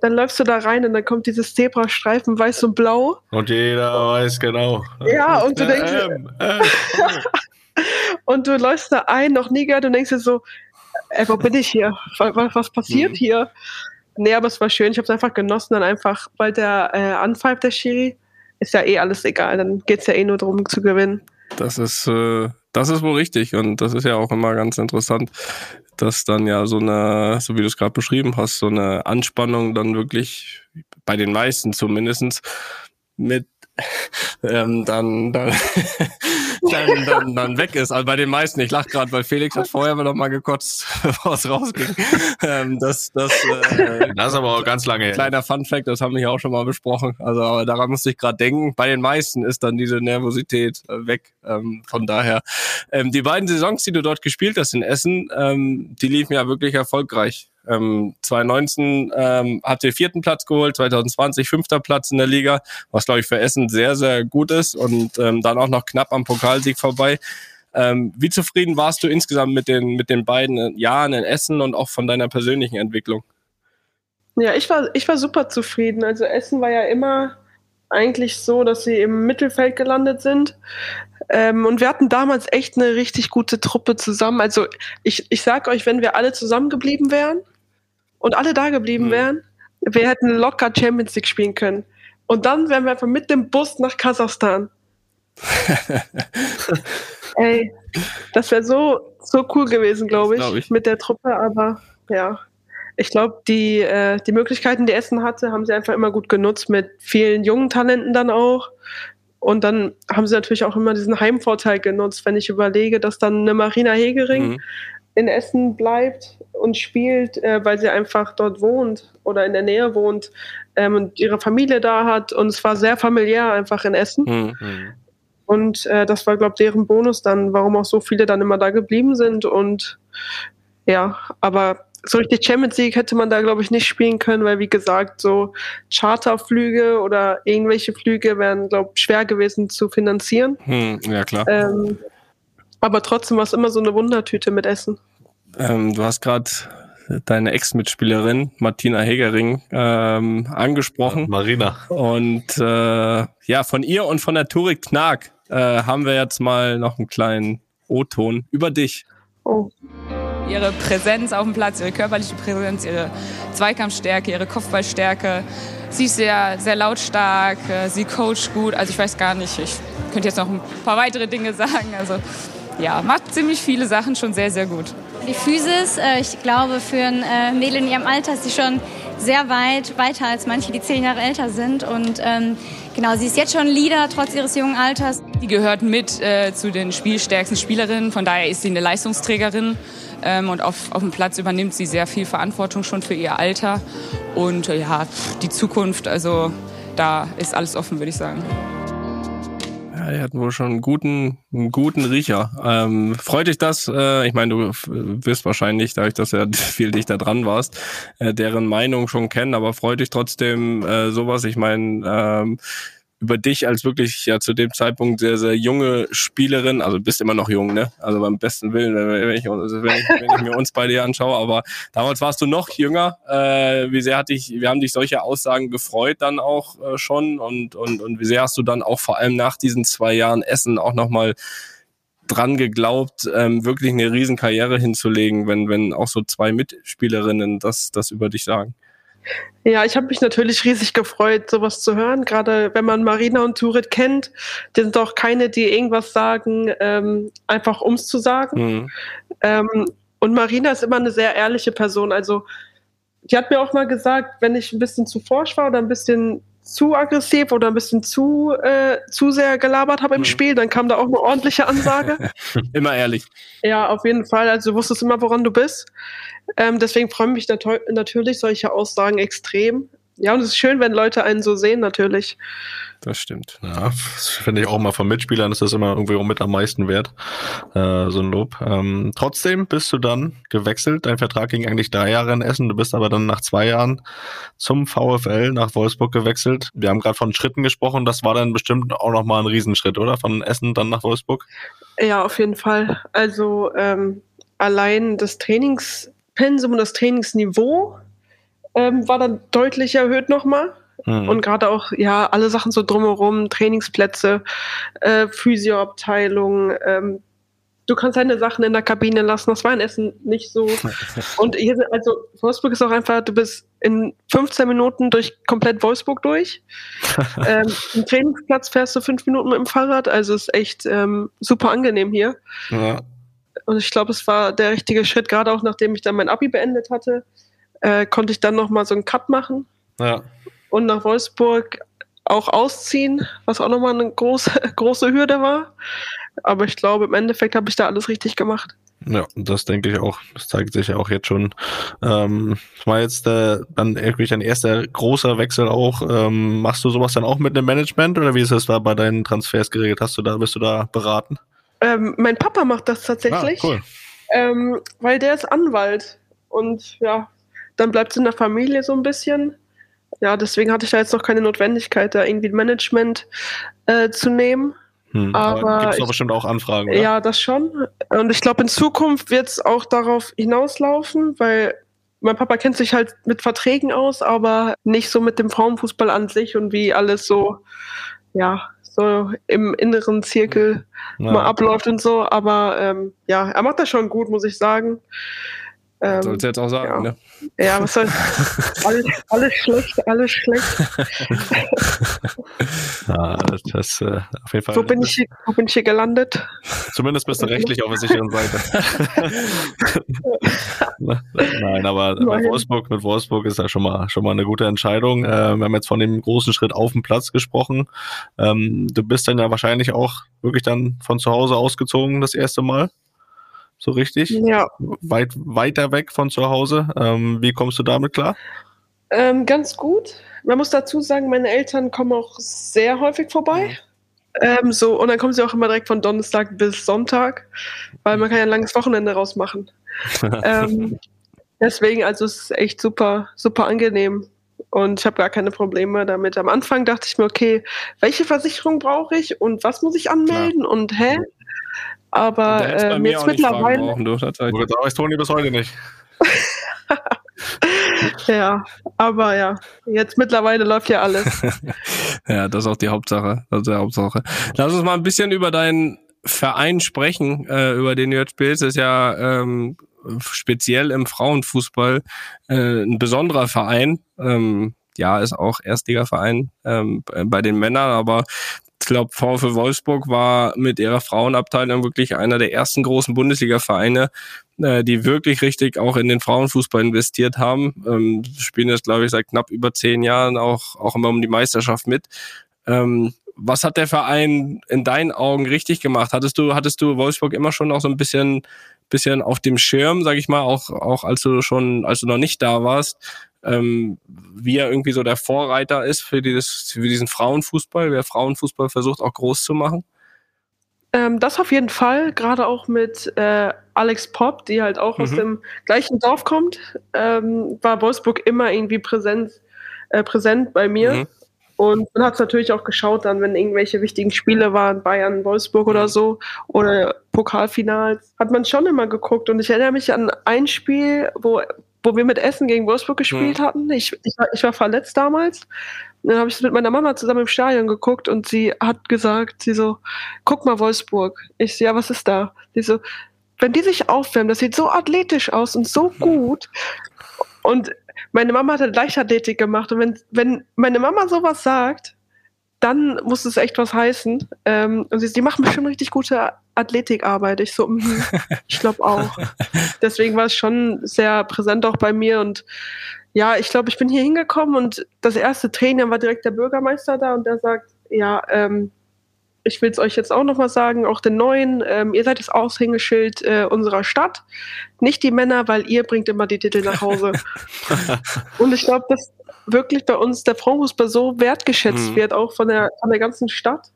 dann läufst du da rein und dann kommt dieses Zebrastreifen, weiß und blau. Und jeder weiß genau. Ja, und du denkst, Ähm, äh, Und du läufst da ein, noch nie gehört und denkst dir so, ey, wo bin ich hier? Was, was, passiert Mhm. hier? Nee, aber es war schön. Ich habe es einfach genossen, dann einfach, weil der äh, anpfeift, der Schiri, ist ja eh alles egal. Dann geht's ja eh nur darum zu gewinnen. Das ist, äh, das ist wohl richtig und das ist ja auch immer ganz interessant, dass dann ja so eine, so wie du es gerade beschrieben hast, so eine Anspannung dann wirklich bei den meisten zumindestens mit ähm, dann, dann, dann, dann, dann weg ist. Also bei den meisten. Ich lach gerade, weil Felix hat vorher noch mal gekotzt, bevor es rausging. Ähm, das, das, äh, das ist aber auch ganz lange. Kleiner Fun Fact, das haben wir hier auch schon mal besprochen. Also aber daran musste ich gerade denken. Bei den meisten ist dann diese Nervosität äh, weg. Ähm, von daher, ähm, die beiden Saisons, die du dort gespielt hast in Essen, ähm, die liefen ja wirklich erfolgreich. Ähm, 2019 ähm, habt ihr vierten Platz geholt, 2020 fünfter Platz in der Liga, was glaube ich für Essen sehr, sehr gut ist und ähm, dann auch noch knapp am Pokalsieg vorbei. Ähm, wie zufrieden warst du insgesamt mit den, mit den beiden Jahren in Essen und auch von deiner persönlichen Entwicklung? Ja, ich war, ich war super zufrieden. Also Essen war ja immer eigentlich so, dass sie im Mittelfeld gelandet sind. Ähm, und wir hatten damals echt eine richtig gute Truppe zusammen. Also ich, ich sag euch, wenn wir alle zusammengeblieben wären und alle da geblieben Mhm. wären, wir hätten locker Champions League spielen können. Und dann wären wir einfach mit dem Bus nach Kasachstan. Ey, das wäre so, so cool gewesen, glaube ich, glaub ich. mit der Truppe. Aber ja, ich glaube, die, äh, die Möglichkeiten, die Essen hatte, haben sie einfach immer gut genutzt mit vielen jungen Talenten dann auch. Und dann haben sie natürlich auch immer diesen Heimvorteil genutzt, wenn ich überlege, dass dann eine Marina Hegering Mhm. in Essen bleibt und spielt, äh, weil sie einfach dort wohnt oder in der Nähe wohnt ähm, und ihre Familie da hat. Und es war sehr familiär einfach in Essen. Mhm. Und äh, das war, glaube ich, deren Bonus dann, warum auch so viele dann immer da geblieben sind. Und ja, aber so richtig Champions League hätte man da, glaube ich, nicht spielen können, weil, wie gesagt, so Charterflüge oder irgendwelche Flüge wären, glaube ich, schwer gewesen zu finanzieren. Hm, ja, klar. Ähm, aber trotzdem war es immer so eine Wundertüte mit Essen. Ähm, du hast gerade deine Ex-Mitspielerin Martina Hegering ähm, angesprochen. Marina. Und äh, ja, von ihr und von der Turik Knag äh, haben wir jetzt mal noch einen kleinen O-Ton über dich. Oh. ihre Präsenz auf dem Platz, ihre körperliche Präsenz, ihre Zweikampfstärke, ihre Kopfballstärke. Sie ist sehr, sehr lautstark, äh, sie coacht gut. Also ich weiß gar nicht, ich könnte jetzt noch ein paar weitere Dinge sagen. Also ja, macht ziemlich viele Sachen schon sehr, sehr gut. Physis, äh, ich glaube, für ein äh, Mädel in ihrem Alter ist sie schon sehr weit, weiter als manche, die zehn Jahre älter sind. Und ähm, genau, sie ist jetzt schon Leader, trotz ihres jungen Alters. Die gehört mit äh, zu den spielstärksten Spielerinnen, von daher ist sie eine Leistungsträgerin. Ähm, und auf, auf dem Platz übernimmt sie sehr viel Verantwortung schon für ihr Alter. Und äh, ja, die Zukunft, also da ist alles offen, würde ich sagen. Ja, die hatten wohl schon einen guten, einen guten Riecher. Ähm, freut dich das? Äh, ich meine, du wirst wahrscheinlich, dadurch, dass du ja viel dichter dran warst, äh, deren Meinung schon kennen, aber freut dich trotzdem äh, sowas. Ich meine, ähm, über dich als wirklich ja zu dem Zeitpunkt sehr, sehr junge Spielerin, also bist immer noch jung, ne? Also beim besten Willen, wenn, ich, wenn, ich, wenn ich mir uns bei dir anschaue, aber damals warst du noch jünger. Äh, wie sehr hat dich, wir haben dich solche Aussagen gefreut dann auch äh, schon und, und, und wie sehr hast du dann auch vor allem nach diesen zwei Jahren Essen auch nochmal dran geglaubt, ähm, wirklich eine Riesenkarriere hinzulegen, wenn, wenn auch so zwei Mitspielerinnen das, das über dich sagen. Ja, ich habe mich natürlich riesig gefreut, sowas zu hören. Gerade wenn man Marina und Turit kennt, die sind doch keine, die irgendwas sagen, ähm, einfach ums zu sagen. Mhm. Ähm, und Marina ist immer eine sehr ehrliche Person. Also die hat mir auch mal gesagt, wenn ich ein bisschen zu forsch war oder ein bisschen zu aggressiv oder ein bisschen zu, äh, zu sehr gelabert habe im Mhm. Spiel, dann kam da auch eine ordentliche Ansage. Immer ehrlich. Ja, auf jeden Fall. Also du wusstest immer, woran du bist. Ähm, deswegen freuen mich nat natürlich solche Aussagen extrem. Ja, und es ist schön, wenn Leute einen so sehen, natürlich. Das stimmt. Ja, das finde ich auch mal von Mitspielern ist das immer irgendwie auch mit am meisten wert, äh, so ein Lob. Ähm, trotzdem bist du dann gewechselt. Dein Vertrag ging eigentlich drei Jahre in Essen. Du bist aber dann nach zwei Jahren zum VfL nach Wolfsburg gewechselt. Wir haben gerade von Schritten gesprochen. Das war dann bestimmt auch nochmal ein Riesenschritt, oder? Von Essen dann nach Wolfsburg? Ja, auf jeden Fall. Also ähm, allein das Trainingspensum und das Trainingsniveau ähm, war dann deutlich erhöht nochmal. Mhm. Und gerade auch, ja, alle Sachen so drumherum, Trainingsplätze, äh, Physioabteilung, ähm, du kannst deine Sachen in der Kabine lassen. Das war in Essen nicht so. Und hier, sind- also Wolfsburg ist auch einfach, du bist in 15 Minuten durch komplett Wolfsburg durch. ähm, Im Trainingsplatz fährst du fünf Minuten mit dem Fahrrad, also ist echt ähm, super angenehm hier. ja. Und ich glaube, es war der richtige Schritt, gerade auch nachdem ich dann mein Abi beendet hatte, äh, konnte ich dann nochmal so einen Cut machen ja. und nach Wolfsburg auch ausziehen, was auch nochmal eine große, große Hürde war. Aber ich glaube, im Endeffekt habe ich da alles richtig gemacht. Ja, das denke ich auch. Das zeigt sich ja auch jetzt schon. Ähm, das war jetzt äh, dann wirklich dein erster großer Wechsel auch. Ähm, machst du sowas dann auch mit einem Management oder wie ist es da bei deinen Transfers geregelt? Hast du da, bist du da beraten? Ähm, mein Papa macht das tatsächlich, Ah, cool. ähm, weil der ist Anwalt. Und ja, dann bleibt es in der Familie so ein bisschen. Ja, deswegen hatte ich da jetzt noch keine Notwendigkeit, da irgendwie Management äh, zu nehmen. Hm. aber gibt's doch ich- bestimmt auch Anfragen, oder? Ja, das schon. Und ich glaube, in Zukunft wird es auch darauf hinauslaufen, weil mein Papa kennt sich halt mit Verträgen aus, aber nicht so mit dem Frauenfußball an sich und wie alles so, ja, so im inneren Zirkel Ja. mal abläuft und so. Aber ähm, ja, er macht das schon gut, muss ich sagen. Ähm, Sollst du jetzt auch sagen, ja. ne? Ja, was soll alles, alles schlecht, alles schlecht. ja, das, äh, auf jeden Fall. Wo bin, ich, hier, wo bin ich hier gelandet? Zumindest bist du rechtlich auf der sicheren Seite. Nein, aber, aber Wolfsburg mit Wolfsburg ist ja schon mal schon mal eine gute Entscheidung. Äh, wir haben jetzt von dem großen Schritt auf den Platz gesprochen. Ähm, du bist dann ja wahrscheinlich auch wirklich dann von zu Hause ausgezogen das erste Mal so richtig? Ja. Weit, weiter weg von zu Hause. Ähm, wie kommst du damit klar? Ähm, ganz gut. Man muss dazu sagen, meine Eltern kommen auch sehr häufig vorbei. Ähm, so, und dann kommen sie auch immer direkt von Donnerstag bis Sonntag, weil man kann ja ein langes Wochenende rausmachen. ähm, deswegen, also es ist echt super, super angenehm. Und ich habe gar keine Probleme damit. Am Anfang dachte ich mir, okay, welche Versicherung brauche ich und was muss ich anmelden Klar. und hä? Aber äh, jetzt mittlerweile. Brauchen, du, das weiß Toni bis heute nicht. ja, aber ja, jetzt mittlerweile läuft ja alles. ja, das ist auch die Hauptsache. Das ist die Hauptsache. Lass uns mal ein bisschen über deinen Verein sprechen, äh, über den du jetzt spielst. Das ist ja ähm, speziell im Frauenfußball äh, ein besonderer Verein. Ähm, ja, ist auch Erstligaverein ähm, bei den Männern, aber ich glaube, VfL Wolfsburg war mit ihrer Frauenabteilung wirklich einer der ersten großen Bundesliga-Vereine, äh, die wirklich richtig auch in den Frauenfußball investiert haben. Ähm, spielen jetzt, glaube ich, seit knapp über zehn Jahren auch, auch immer um die Meisterschaft mit. Ähm, was hat der Verein in deinen Augen richtig gemacht? Hattest du, hattest du Wolfsburg immer schon auch so ein bisschen, bisschen auf dem Schirm, sag ich mal, auch, auch als du schon, als du noch nicht da warst? Ähm, wie er irgendwie so der Vorreiter ist für, dieses, für diesen Frauenfußball, wer Frauenfußball versucht auch groß zu machen? Ähm, das auf jeden Fall, gerade auch mit äh, Alex Popp, die halt auch mhm. aus dem gleichen Dorf kommt, ähm, war Wolfsburg immer irgendwie präsent, äh, präsent bei mir. Mhm. Und man hat es natürlich auch geschaut, dann, wenn irgendwelche wichtigen Spiele waren, Bayern, Wolfsburg oder mhm. so, oder Pokalfinals, hat man schon immer geguckt. Und ich erinnere mich an ein Spiel, wo wo wir mit Essen gegen Wolfsburg gespielt mhm. hatten. Ich, ich, war, ich war verletzt damals. Dann habe ich mit meiner Mama zusammen im Stadion geguckt und sie hat gesagt, sie so, guck mal Wolfsburg. Ich so, ja, was ist da? Die so, wenn die sich aufwärmen, das sieht so athletisch aus und so gut. Und meine Mama hat Leichtathletik gemacht und wenn, wenn meine Mama sowas sagt, dann muss es echt was heißen. Ähm, und sie, die machen bestimmt richtig gute Athletikarbeit. Ich so, mm, ich glaube auch. Deswegen war es schon sehr präsent auch bei mir und ja, ich glaube, ich bin hier hingekommen und das erste Training war direkt der Bürgermeister da und der sagt, ja, ähm, ich will es euch jetzt auch nochmal sagen, auch den neuen, ähm, ihr seid das Aushängeschild äh, unserer Stadt, nicht die Männer, weil ihr bringt immer die Titel nach Hause. und ich glaube, dass wirklich bei uns der Frauenfußball so wertgeschätzt mhm. wird, auch von der, von der ganzen Stadt,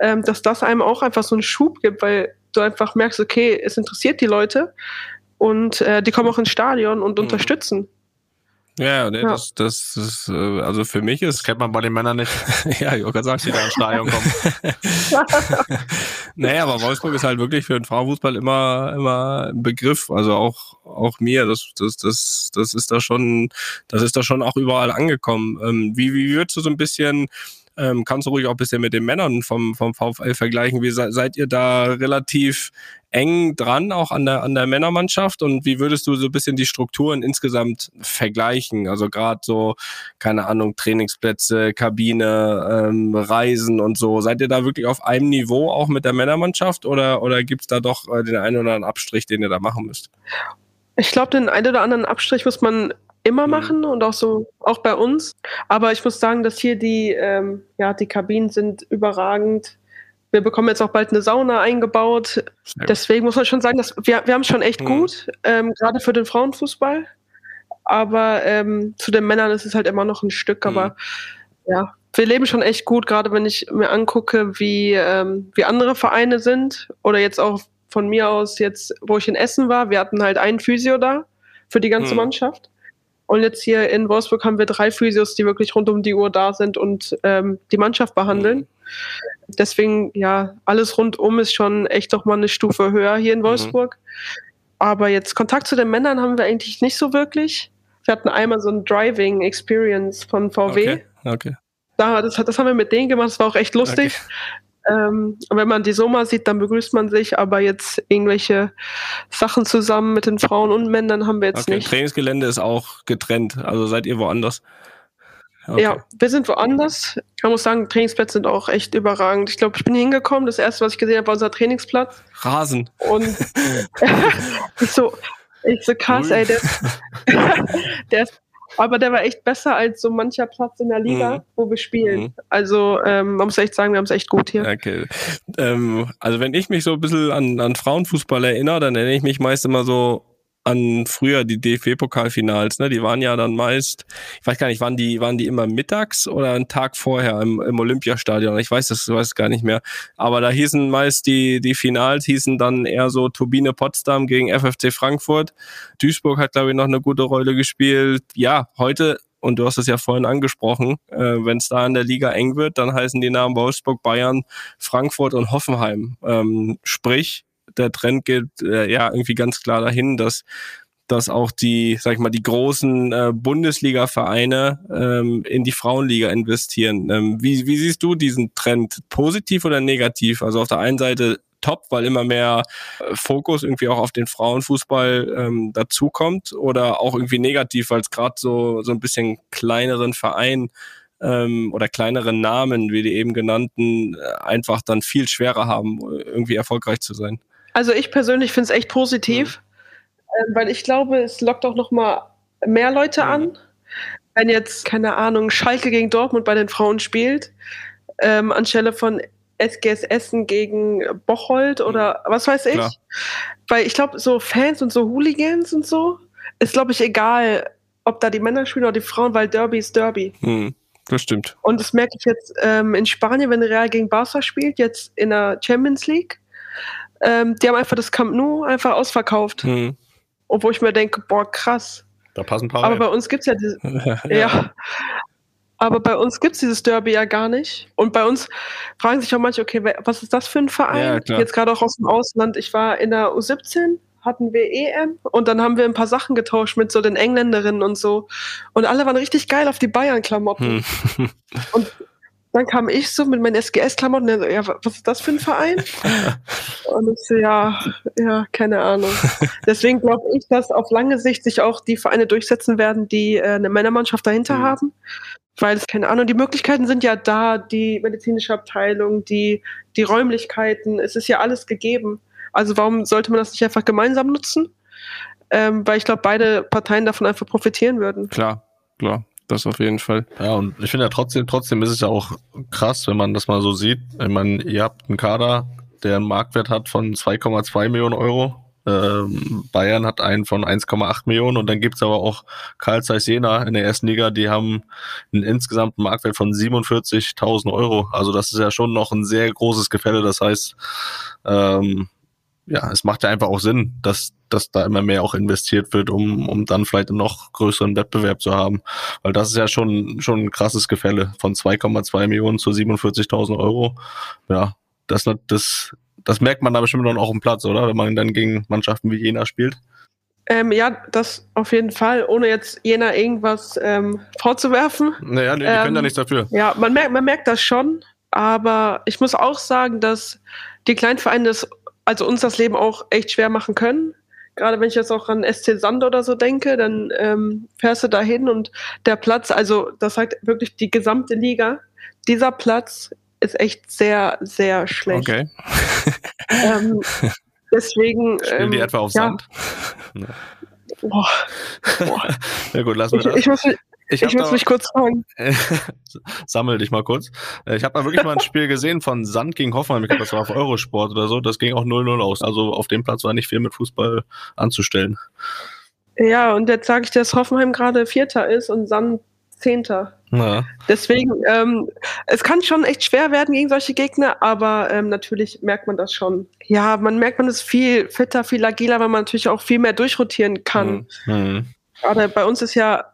ähm, dass das einem auch einfach so einen Schub gibt, weil du einfach merkst, okay, es interessiert die Leute und äh, die kommen auch ins Stadion und mhm. unterstützen. Ja, nee, ja. Das, das ist, äh, also für mich ist. Das kennt man bei den Männern nicht. ja, ich wollte sagen, die da ins Stadion kommen. naja, aber Wolfsburg ist halt wirklich für den Frauenfußball immer, immer ein Begriff. Also auch, auch mir, das, das, das, das ist da schon, das ist da schon auch überall angekommen. Ähm, wie, wie würdest du so ein bisschen, ähm, kannst du ruhig auch ein bisschen mit den Männern vom, vom VfL vergleichen. Wie se seid ihr da relativ eng dran, auch an der, an der Männermannschaft? Und wie würdest du so ein bisschen die Strukturen insgesamt vergleichen? Also gerade so, keine Ahnung, Trainingsplätze, Kabine, ähm, Reisen und so. Seid ihr da wirklich auf einem Niveau auch mit der Männermannschaft oder, oder gibt's da doch äh, den einen oder anderen Abstrich, den ihr da machen müsst? Ich glaube, den einen oder anderen Abstrich muss man immer mhm. machen und auch so auch bei uns. Aber ich muss sagen, dass hier die ähm, ja die Kabinen sind überragend. Wir bekommen jetzt auch bald eine Sauna eingebaut. Deswegen muss man schon sagen, dass wir wir haben es schon echt mhm. gut, ähm, gerade für den Frauenfußball. Aber ähm, zu den Männern ist es halt immer noch ein Stück. Mhm. Aber ja, wir leben schon echt gut, gerade wenn ich mir angucke, wie ähm, wie andere Vereine sind oder jetzt auch von mir aus jetzt, wo ich in Essen war, wir hatten halt einen Physio da für die ganze mhm. Mannschaft. Und jetzt hier in Wolfsburg haben wir drei Physios, die wirklich rund um die Uhr da sind und ähm, die Mannschaft behandeln. Deswegen, ja, alles rundum ist schon echt noch mal eine Stufe höher hier in mhm. Wolfsburg. Mhm. Aber jetzt Kontakt zu den Männern haben wir eigentlich nicht so wirklich. Wir hatten einmal so ein Driving Experience von VW. Okay. okay. Da, das, das haben wir mit denen gemacht, das war auch echt lustig. Ähm, und wenn man die Soma sieht, dann begrüßt man sich, aber jetzt irgendwelche Sachen zusammen mit den Frauen und Männern haben wir jetzt Okay, nicht. Trainingsgelände ist auch getrennt, also seid ihr woanders? Okay. Ja, wir sind woanders. Man muss sagen, Trainingsplätze sind auch echt überragend. Ich glaube, ich bin hingekommen. Das erste, was ich gesehen habe, war unser Trainingsplatz. Rasen. Und ich so, ich so krass, ey, der, der ist, aber der war echt besser als so mancher Platz in der Liga, Mhm. wo wir spielen. Mhm. Also ähm, man muss echt sagen, wir haben es echt gut hier. Okay. Ähm, also wenn ich mich so ein bisschen an, an Frauenfußball erinnere, dann erinnere ich mich meist immer so an früher die DFB-Pokalfinals, ne? Die waren ja dann meist, ich weiß gar nicht, waren die, waren die immer mittags oder einen Tag vorher im, im Olympiastadion? Ich weiß das, weiß gar nicht mehr. Aber da hießen meist die, die Finals hießen dann eher so Turbine Potsdam gegen FFC Frankfurt. Duisburg hat, glaube ich, noch eine gute Rolle gespielt. Ja, heute und du hast es ja vorhin angesprochen, äh, wenn es da in der Liga eng wird, dann heißen die Namen Wolfsburg, Bayern, Frankfurt und Hoffenheim. Ähm, sprich, der Trend geht äh, ja irgendwie ganz klar dahin, dass dass auch die, sag ich mal, die großen äh, Bundesliga-Vereine ähm, in die Frauenliga investieren. Ähm, wie, wie siehst du diesen Trend? Positiv oder negativ? Also auf der einen Seite top, weil immer mehr äh, Fokus irgendwie auch auf den Frauenfußball ähm, dazukommt oder auch irgendwie negativ, weil es gerade so, so ein bisschen kleineren Vereinen ähm, oder kleineren Namen, wie die eben genannten, äh, einfach dann viel schwerer haben, irgendwie erfolgreich zu sein. Also ich persönlich finde es echt positiv, ähm, weil ich glaube, es lockt auch noch mal mehr Leute Mhm. an. Wenn jetzt, keine Ahnung, Schalke gegen Dortmund bei den Frauen spielt, ähm, anstelle von SGS Essen gegen Bocholt oder was weiß ich. Klar. Weil ich glaube, so Fans und so Hooligans und so, ist, glaube ich, egal, ob da die Männer spielen oder die Frauen, weil Derby ist Derby. Hm, das stimmt. Und das merke ich jetzt ähm, in Spanien, wenn Real gegen Barca spielt, jetzt in der Champions League. Ähm, die haben einfach das Camp Nou einfach ausverkauft. Hm. Obwohl ich mir denke, boah, krass. Da passen ein paar Aber bei rein. uns gibt es ja diese, ja. Aber bei uns gibt es dieses Derby ja gar nicht. Und bei uns fragen sich auch manche, okay, was ist das für ein Verein? Ja. Jetzt gerade auch aus dem Ausland. Ich war in der U17, hatten wir EM und dann haben wir ein paar Sachen getauscht mit so den Engländerinnen und so. Und alle waren richtig geil auf die Bayern-Klamotten. Hm. Und dann kam ich so mit meinen SGS-Klamotten, so, ja, wa- was ist das für ein Verein? und ich so, ja, ja, keine Ahnung. Deswegen glaube ich, dass auf lange Sicht sich auch die Vereine durchsetzen werden, die äh, eine Männermannschaft dahinter Mhm. haben. Weil es keine Ahnung, die Möglichkeiten sind ja da, die medizinische Abteilung, die, die Räumlichkeiten, es ist ja alles gegeben. Also warum sollte man das nicht einfach gemeinsam nutzen? Ähm, weil ich glaube, beide Parteien davon einfach profitieren würden. Klar, klar, das auf jeden Fall. Ja, und ich finde ja trotzdem, trotzdem ist es ja auch krass, wenn man das mal so sieht. Ich meine, ihr habt einen Kader, der einen Marktwert hat von 2,2 Millionen Euro. Ähm, Bayern hat einen von 1,8 Millionen und dann gibt's aber auch Karl Zeiss Jena in der ersten Liga, die haben einen insgesamten Marktwert von 47.000 Euro. Also das ist ja schon noch ein sehr großes Gefälle. Das heißt, ähm, ja, es macht ja einfach auch Sinn, dass, dass da immer mehr auch investiert wird, um, um dann vielleicht einen noch größeren Wettbewerb zu haben. Weil das ist ja schon, schon ein krasses Gefälle von 2,2 Millionen zu 47.000 Euro. Ja, das, das, das merkt man da bestimmt dann auch im Platz, oder? Wenn man dann gegen Mannschaften wie Jena spielt. Ähm, ja, das auf jeden Fall, ohne jetzt jener irgendwas ähm, vorzuwerfen. Naja, nee, die Ähm, können ja nichts dafür. Ja, man merkt, man merkt das schon, aber ich muss auch sagen, dass die Kleinvereine das, also uns das Leben auch echt schwer machen können. Gerade wenn ich jetzt auch an SC Sand oder so denke, dann ähm, fährst du da hin und der Platz, also das sagt wirklich die gesamte Liga, dieser Platz ist echt sehr, sehr schlecht. Okay. Ähm, deswegen. Spielen ähm, die etwa auf ja, Sand? Boah, boah. Ja gut, lassen wir Ich, das. ich muss, mich- Ich, ich da- mich kurz fragen. Sammel dich mal kurz. Ich habe mal wirklich mal ein Spiel gesehen von Sand gegen Hoffenheim. Ich glaube, das war auf Eurosport oder so. Das ging auch 0-0 aus. Also auf dem Platz war nicht viel mit Fußball anzustellen. Ja, und jetzt sage ich, dass Hoffenheim gerade Vierter ist und Sand Zehnter. Ja. Deswegen, ähm, es kann schon echt schwer werden gegen solche Gegner, aber ähm, natürlich merkt man das schon. Ja, man merkt, man ist viel fitter, viel agiler, weil man natürlich auch viel mehr durchrotieren kann. Mhm. Gerade bei uns ist ja,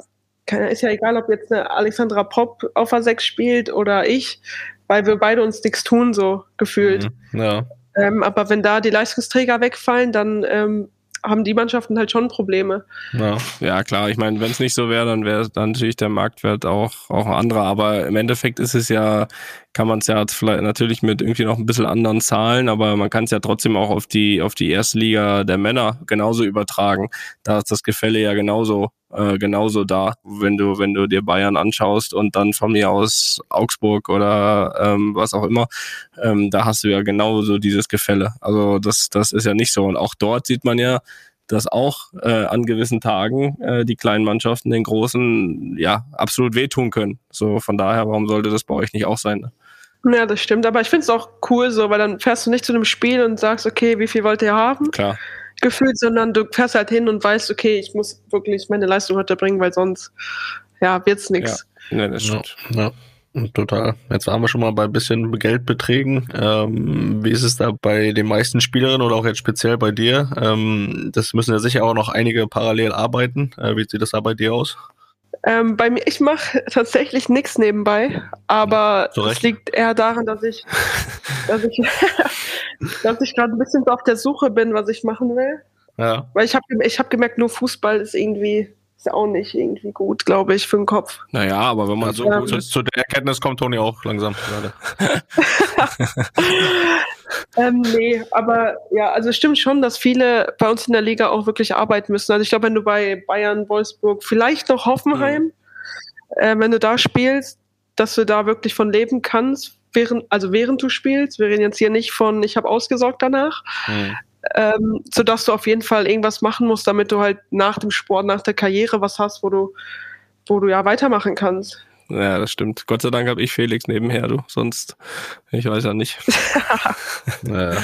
keine, ist ja egal, ob jetzt eine Alexandra Popp auf der 6 spielt oder ich, weil wir beide uns nichts tun, so gefühlt. Mhm. Ja. Ähm, aber wenn da die Leistungsträger wegfallen, dann ähm, haben die Mannschaften halt schon Probleme. Ja, ja klar. Ich meine, wenn es nicht so wäre, dann wäre dann natürlich der Marktwert auch, auch ein anderer. Aber im Endeffekt ist es ja, kann man es ja vielleicht natürlich mit irgendwie noch ein bisschen anderen Zahlen, aber man kann es ja trotzdem auch auf die, auf die erste Liga der Männer genauso übertragen. Da ist das Gefälle ja genauso äh, genauso da, wenn du, wenn du dir Bayern anschaust und dann von mir aus Augsburg oder ähm, was auch immer, ähm, da hast du ja genauso dieses Gefälle. Also das, das ist ja nicht so. Und auch dort sieht man ja, dass auch äh, an gewissen Tagen äh, die kleinen Mannschaften den großen ja absolut wehtun können. So von daher, warum sollte das bei euch nicht auch sein? Ne? Ja, das stimmt. Aber ich finde es auch cool so, weil dann fährst du nicht zu einem Spiel und sagst, okay, wie viel wollt ihr haben? Klar gefühlt, sondern du fährst halt hin und weißt, okay, ich muss wirklich meine Leistung heute bringen, weil sonst ja, wird's nichts. Ja. ja, das stimmt. Ja, ja. Total. Jetzt waren wir schon mal bei ein bisschen Geldbeträgen. Ähm, wie ist es da bei den meisten Spielerinnen oder auch jetzt speziell bei dir? Ähm, das müssen ja sicher auch noch einige parallel arbeiten. Äh, wie sieht das da bei dir aus? Ähm, bei mir, ich mache tatsächlich nichts nebenbei, aber es liegt eher daran, dass ich, dass ich, dass ich gerade ein bisschen auf der Suche bin, was ich machen will. Ja. Weil ich habe ich hab gemerkt, nur Fußball ist irgendwie ist auch nicht irgendwie gut, glaube ich, für den Kopf. Naja, aber wenn man so ähm, gut ist. Zu der Erkenntnis kommt Toni auch langsam gerade. ähm, nee, aber ja, also es stimmt schon, dass viele bei uns in der Liga auch wirklich arbeiten müssen. Also ich glaube, wenn du bei Bayern, Wolfsburg, vielleicht noch Hoffenheim, mhm. äh, wenn du da spielst, dass du da wirklich von leben kannst, während, also während du spielst. Wir reden jetzt hier nicht von, ich habe ausgesorgt danach. Mhm ähm, sodass du auf jeden Fall irgendwas machen musst, damit du halt nach dem Sport, nach der Karriere was hast, wo du, wo du ja weitermachen kannst. Ja, das stimmt. Gott sei Dank habe ich Felix nebenher, du. Sonst, ich weiß ja nicht. naja,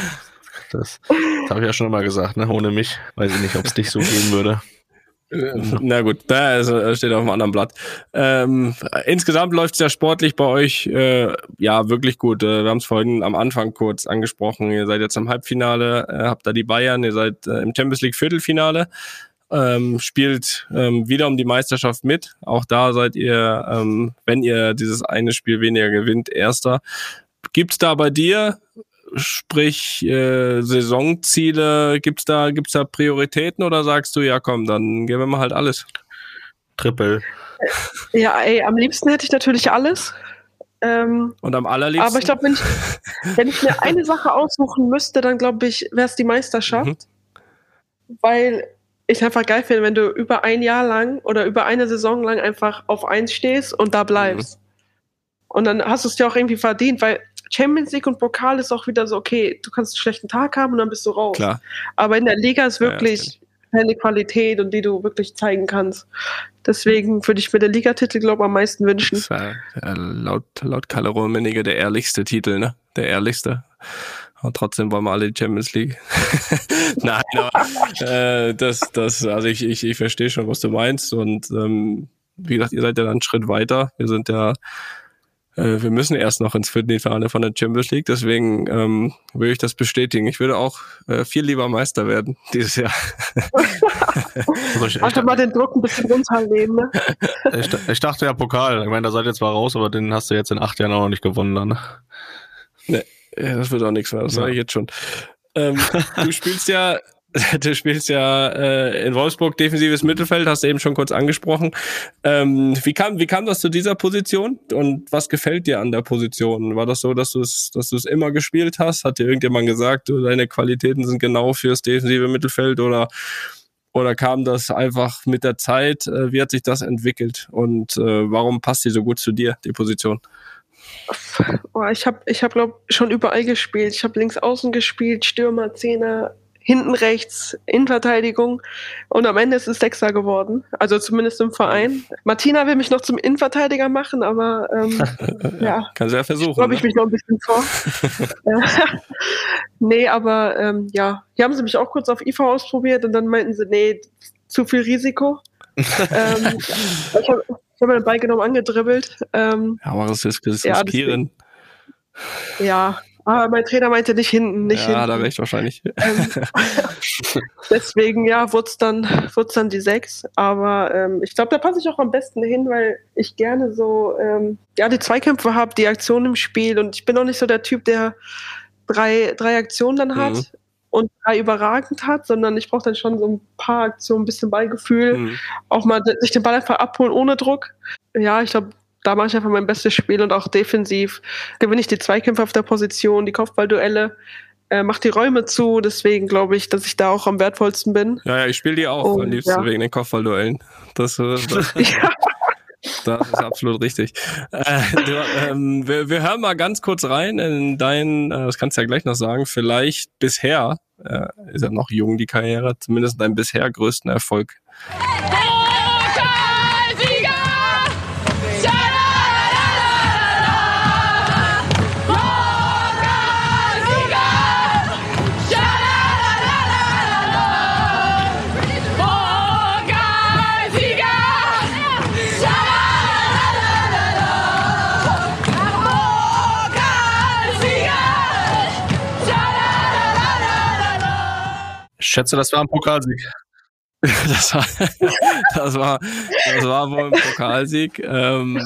das, das habe ich ja schon immer gesagt, ne? Ohne mich weiß ich nicht, ob es dich so gehen würde. Na gut, da steht auf einem anderen Blatt. Ähm, insgesamt läuft es ja sportlich bei euch äh, ja wirklich gut. Äh, wir haben es vorhin am Anfang kurz angesprochen. Ihr seid jetzt im Halbfinale, äh, habt da die Bayern, ihr seid äh, im Champions League Viertelfinale, ähm, spielt ähm, wieder um die Meisterschaft mit. Auch da seid ihr, ähm, wenn ihr dieses eine Spiel weniger gewinnt, Erster. Gibt's da bei dir Sprich, äh, Saisonziele, gibt's da, gibt's da Prioritäten oder sagst du, ja komm, dann geben wir mal halt alles? Triple. Ja, ey, am liebsten hätte ich natürlich alles. Ähm, Und am allerliebsten? Aber ich glaube, wenn ich, wenn ich mir eine Sache aussuchen müsste, dann glaube ich, wäre es die Meisterschaft. Mhm. Weil ich einfach geil finde, wenn du über ein Jahr lang oder über eine Saison lang einfach auf eins stehst und da bleibst. Mhm. Und dann hast du es dir auch irgendwie verdient, weil Champions League und Pokal ist auch wieder so, okay, du kannst einen schlechten Tag haben und dann bist du raus. Klar. Aber in der Liga ist wirklich ja, eine Qualität und die du wirklich zeigen kannst. Deswegen würde ich mir den Ligatitel, glaube ich, am meisten wünschen. Das ist ja, laut, laut Kalle Rummenigge der ehrlichste Titel, ne? Der ehrlichste. Und trotzdem wollen wir alle die Champions League. Nein, aber äh, das, das, also ich, ich, ich verstehe schon, was du meinst. Und ähm, wie gesagt, ihr seid ja dann einen Schritt weiter. Wir sind ja äh, wir müssen erst noch ins Viertelfinale von der Champions League, deswegen ähm, würde ich das bestätigen. Ich würde auch äh, viel lieber Meister werden dieses Jahr. Einfach mal den Druck ein bisschen runternehmen. Ne? Ich, ich, dachte ja Pokal. Ich meine, da seid ihr zwar raus, aber den hast du jetzt in acht Jahren auch noch nicht gewonnen. Dann. Ne? Nee, das wird auch nichts mehr, das ja. sage ich jetzt schon. Ähm, du spielst ja du spielst ja äh, in Wolfsburg defensives Mittelfeld, hast du eben schon kurz angesprochen. Ähm, wie, kam, wie kam das zu dieser Position und was gefällt dir an der Position? War das so, dass du es dass immer gespielt hast? Hat dir irgendjemand gesagt, du, deine Qualitäten sind genau fürs defensive Mittelfeld oder, oder kam das einfach mit der Zeit? Äh, wie hat sich das entwickelt und äh, warum passt die so gut zu dir, die Position? Oh, ich habe, ich hab, glaube schon überall gespielt. Ich habe links außen gespielt, Stürmer, Zehner, hinten rechts Innenverteidigung und am Ende ist es Sechser geworden. Also zumindest im Verein. Martina will mich noch zum Innenverteidiger machen, aber ähm, ja. Kann sie ja versuchen. Glaube ich ne? mich noch ein bisschen vor. nee, aber ähm, ja, hier haben sie mich auch kurz auf IV ausprobiert und dann meinten sie, nee, zu viel Risiko. ähm, ich habe hab den Ball genommen angedribbelt. Ähm, ja, aber das ist riskieren. Ja, ja, aber ah, mein Trainer meinte nicht hinten, nicht ja, hinten. Ja, da recht wahrscheinlich. Ähm, deswegen, ja, wurde es dann, dann die sechs. Aber ähm, ich glaube, da passe ich auch am besten hin, weil ich gerne so, ähm, ja, die Zweikämpfe habe, die Aktion im Spiel. Und ich bin auch nicht so der Typ, der drei, drei Aktionen dann hat. Mhm. und drei überragend hat, sondern ich brauche dann schon so ein paar Aktionen, ein bisschen Ballgefühl, Mhm. auch mal sich den Ball einfach abholen ohne Druck. Ja, ich glaube, da mache ich einfach mein bestes Spiel und auch defensiv gewinne ich die Zweikämpfe auf der Position, die Kopfballduelle, äh, mache die Räume zu. Deswegen glaube ich, dass ich da auch am wertvollsten bin. Ja, ja, ich spiele die auch Oh, am liebsten ja. wegen den Kopfballduellen. Das, äh, das, Ja. das ist absolut richtig. Äh, du, ähm, wir, wir hören mal ganz kurz rein in deinen, äh, das kannst du ja gleich noch sagen, vielleicht bisher, äh, ist ja noch jung die Karriere, zumindest deinen bisher größten Erfolg. Ich schätze, das war ein Pokalsieg. Das war, das war, das war wohl ein Pokalsieg. Ähm,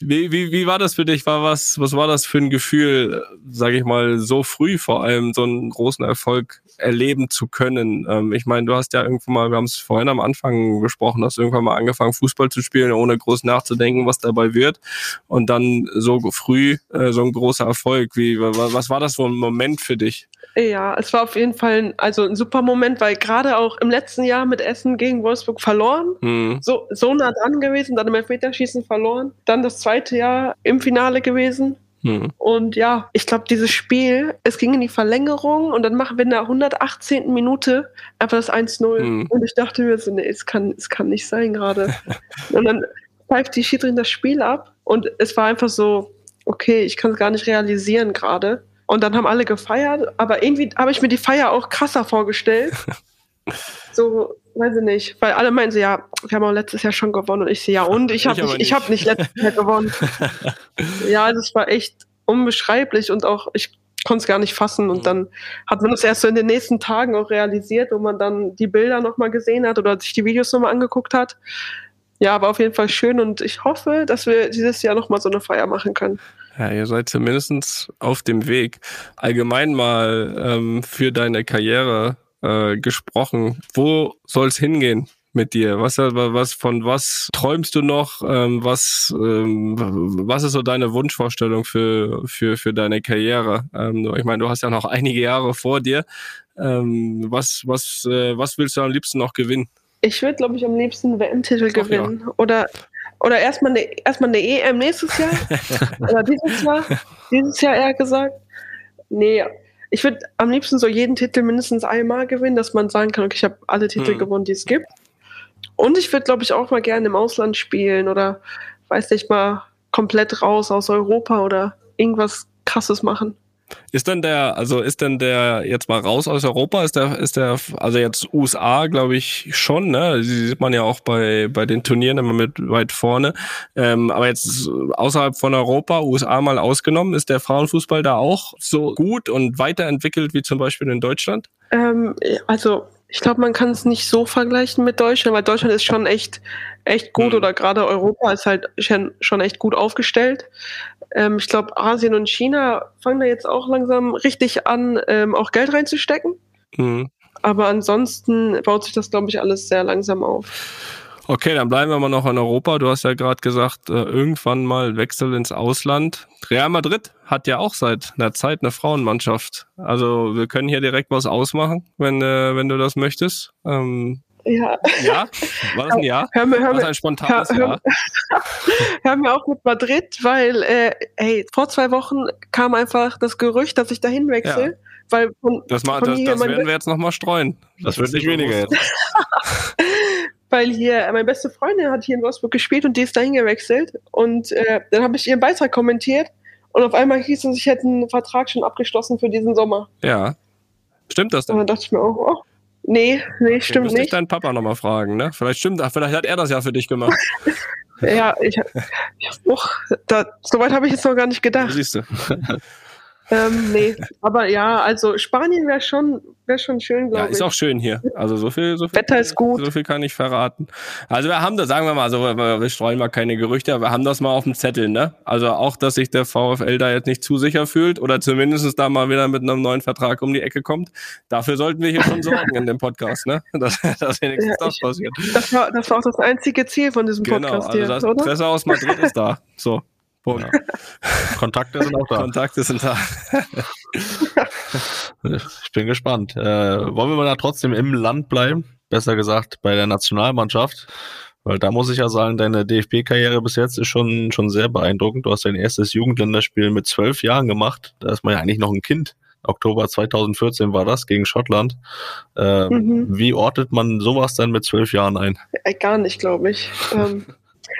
wie, wie, wie war das für dich? War was, was war das für ein Gefühl, sage ich mal, so früh vor allem so einen großen Erfolg erleben zu können? Ähm, ich meine, du hast ja irgendwann mal, wir haben es vorhin am Anfang besprochen, hast irgendwann mal angefangen, Fußball zu spielen, ohne groß nachzudenken, was dabei wird. Und dann so früh äh, so ein großer Erfolg. Wie, wa- was war das für ein Moment für dich? Ja, es war auf jeden Fall ein, also ein super Moment, weil gerade auch im letzten Jahr mit Essen gegen Wolfsburg verloren. Hm. So, so nah dran gewesen, dann im Elfmeterschießen verloren. Dann das zweite Jahr im Finale gewesen. Hm. Und ja, ich glaube, dieses Spiel, es ging in die Verlängerung und dann machen wir in der 118. Minute einfach das 1-0. Mhm. Und ich dachte mir so, nee, es kann, es kann nicht sein gerade. und dann pfeift die Schiedsrichterin das Spiel ab und es war einfach so, okay, ich kann es gar nicht realisieren gerade. Und dann haben alle gefeiert, aber irgendwie habe ich mir die Feier auch krasser vorgestellt. so, weiß ich nicht, weil alle meinen so, ja, wir haben auch letztes Jahr schon gewonnen und ich so, ja und? Ich habe Ich aber nicht, ich hab nicht letztes Jahr gewonnen. Ja, es war echt unbeschreiblich und auch, ich konnte es gar nicht fassen. Und Mhm. dann hat man das erst so in den nächsten Tagen auch realisiert, wo man dann die Bilder nochmal gesehen hat oder sich die Videos nochmal angeguckt hat. Ja, aber auf jeden Fall schön und ich hoffe, dass wir dieses Jahr nochmal so eine Feier machen können. Ja, ihr seid zumindest auf dem Weg. Allgemein mal ähm, für deine Karriere äh, gesprochen. Wo soll's hingehen mit dir? Was, was von was träumst du noch? Ähm, was, ähm, was ist so deine Wunschvorstellung für, für, für deine Karriere? Ähm, ich meine, du hast ja noch einige Jahre vor dir. Was, was, äh, was willst du am liebsten noch gewinnen? Ich würde, glaube ich, am liebsten einen WM-Titel Ach ja. gewinnen. Oder, oder erstmal eine, erstmal eine EM nächstes Jahr. oder dieses Jahr. Dieses Jahr eher gesagt. Nee, ich würde am liebsten so jeden Titel mindestens einmal gewinnen, dass man sagen kann, okay, ich habe alle Titel Hm. gewonnen, die es gibt. Und ich würde, glaube ich, auch mal gerne im Ausland spielen oder, weiß nicht, mal komplett raus aus Europa oder irgendwas Krasses machen. Ist denn der, also ist denn der jetzt mal raus aus Europa? Ist der, ist der, also jetzt USA, glaube ich schon, ne? Die sieht man ja auch bei, bei den Turnieren immer mit weit vorne. Ähm, aber jetzt außerhalb von Europa, USA mal ausgenommen, ist der Frauenfußball da auch so gut und weiterentwickelt wie zum Beispiel in Deutschland? Ähm, also, ich glaube, man kann es nicht so vergleichen mit Deutschland, weil Deutschland ist schon echt, echt gut Mhm. oder gerade Europa ist halt schon schon echt gut aufgestellt. Ähm, ich glaube, Asien und China fangen da jetzt auch langsam richtig an, ähm, auch Geld reinzustecken. Mhm. Aber ansonsten baut sich das, glaube ich, alles sehr langsam auf. Okay, dann bleiben wir mal noch in Europa. Du hast ja gerade gesagt, äh, irgendwann mal Wechsel ins Ausland. Real Madrid hat ja auch seit einer Zeit eine Frauenmannschaft. Also wir können hier direkt was ausmachen, wenn, äh, wenn du das möchtest. Ähm, Ja, ja? War das ein Ja? hör mir, hör War das mir, ein spontanes hör- Ja? hör mir auf mit Madrid, weil, äh, ey, vor zwei Wochen kam einfach das Gerücht, dass ich dahin wechsle. Weil von, Das, mal, von das, hier das werden wir jetzt nochmal streuen. Das wird nicht weniger jetzt. weil hier äh, meine beste Freundin hat hier in Wolfsburg gespielt und die ist dahin gewechselt. Und äh, dann habe ich ihren Beitrag kommentiert und auf einmal hieß es, ich hätte einen Vertrag schon abgeschlossen für diesen Sommer. Ja. Stimmt das Und denn? dann dachte ich mir auch, oh, nee, nee, stimmt müsste ich nicht. deinen Papa nochmal fragen, ne? Vielleicht stimmt, ach, vielleicht hat er das ja für dich gemacht. Ja, ich, ich oh, da, soweit habe ich jetzt noch gar nicht gedacht. siehst du. Ähm, nee, aber ja, also Spanien wäre schon, wäre schon schön, glaube Ja, ich. ist auch schön hier. Also so viel, so viel, Wetter ist gut. so viel kann ich verraten. Also wir haben das, sagen wir mal, so, wir wir streuen mal keine Gerüchte, aber wir haben das mal auf dem Zettel, ne? Also auch, dass sich der VfL da jetzt nicht zu sicher fühlt oder zumindest da mal wieder mit einem neuen Vertrag um die Ecke kommt. Dafür sollten wir hier schon sorgen in dem Podcast, ne? Dass, dass wenigstens Ja, das passiert. Das war, das war auch das einzige Ziel von diesem Genau, Podcast also hier, das oder? Presse aus Madrid ist da. So. Punkt. Kontakte sind auch da. Kontakte sind da. Ich bin gespannt. Äh, wollen wir mal da trotzdem im Land bleiben? Besser gesagt bei der Nationalmannschaft. Weil da muss ich ja sagen, deine DFB-Karriere bis jetzt ist schon, schon sehr beeindruckend. Du hast dein erstes Jugendländerspiel mit zwölf Jahren gemacht. Da ist man ja eigentlich noch ein Kind. Oktober 2014 war das gegen Schottland. Ähm, Mhm. Wie ortet man sowas dann mit zwölf Jahren ein? Äh, Gar nicht, glaube ich. ähm,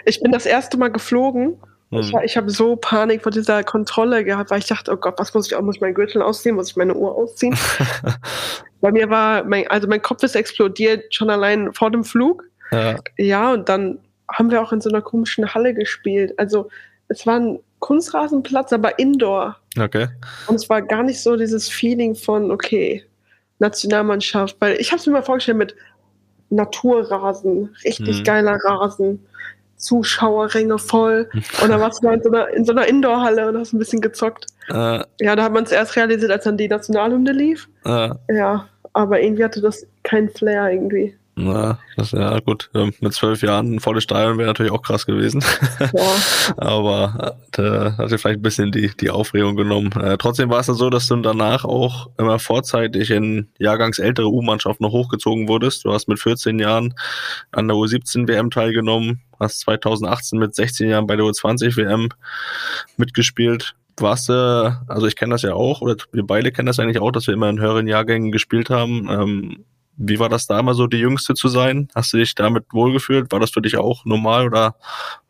ich bin das erste Mal geflogen. Ich, Hm. ich habe so Panik vor dieser Kontrolle gehabt, weil ich dachte, oh Gott, was muss ich auch? Muss ich meinen Gürtel ausziehen? Muss ich meine Uhr ausziehen? Bei mir war, mein, also mein Kopf ist explodiert schon allein vor dem Flug. Ja, Ja, und dann haben wir auch in so einer komischen Halle gespielt. Also es war ein Kunstrasenplatz, aber indoor. okay. Und es war gar nicht so dieses Feeling von, okay, Nationalmannschaft, weil ich habe es mir mal vorgestellt mit Naturrasen, richtig Mhm. geiler Rasen, Zuschauerränge voll. Und dann warst du da in so einer, in so einer Indoorhalle und hast ein bisschen gezockt. Äh, Ja, da hat man es erst realisiert, als dann die Nationalhymne lief. äh, Ja, aber irgendwie hatte das keinen Flair irgendwie. Na, das, ja gut. Ähm, Mit zwölf Jahren ein volles Stadion wäre natürlich auch krass gewesen. Ja, Aber äh, da hat dir vielleicht ein bisschen die, die Aufregung genommen. Äh, trotzdem war es dann so, dass du danach auch immer vorzeitig in jahrgangsältere U-Mannschaften noch hochgezogen wurdest. Du hast mit 14 Jahren an der U17 WM teilgenommen, hast 2018 mit 16 Jahren bei der U20 WM mitgespielt. Warst du, also ich kenne das ja auch, oder wir beide kennen das eigentlich auch, dass wir immer in höheren Jahrgängen gespielt haben. Ähm, wie war das da immer so, die Jüngste zu sein? Hast du dich damit wohlgefühlt? War das für dich auch normal oder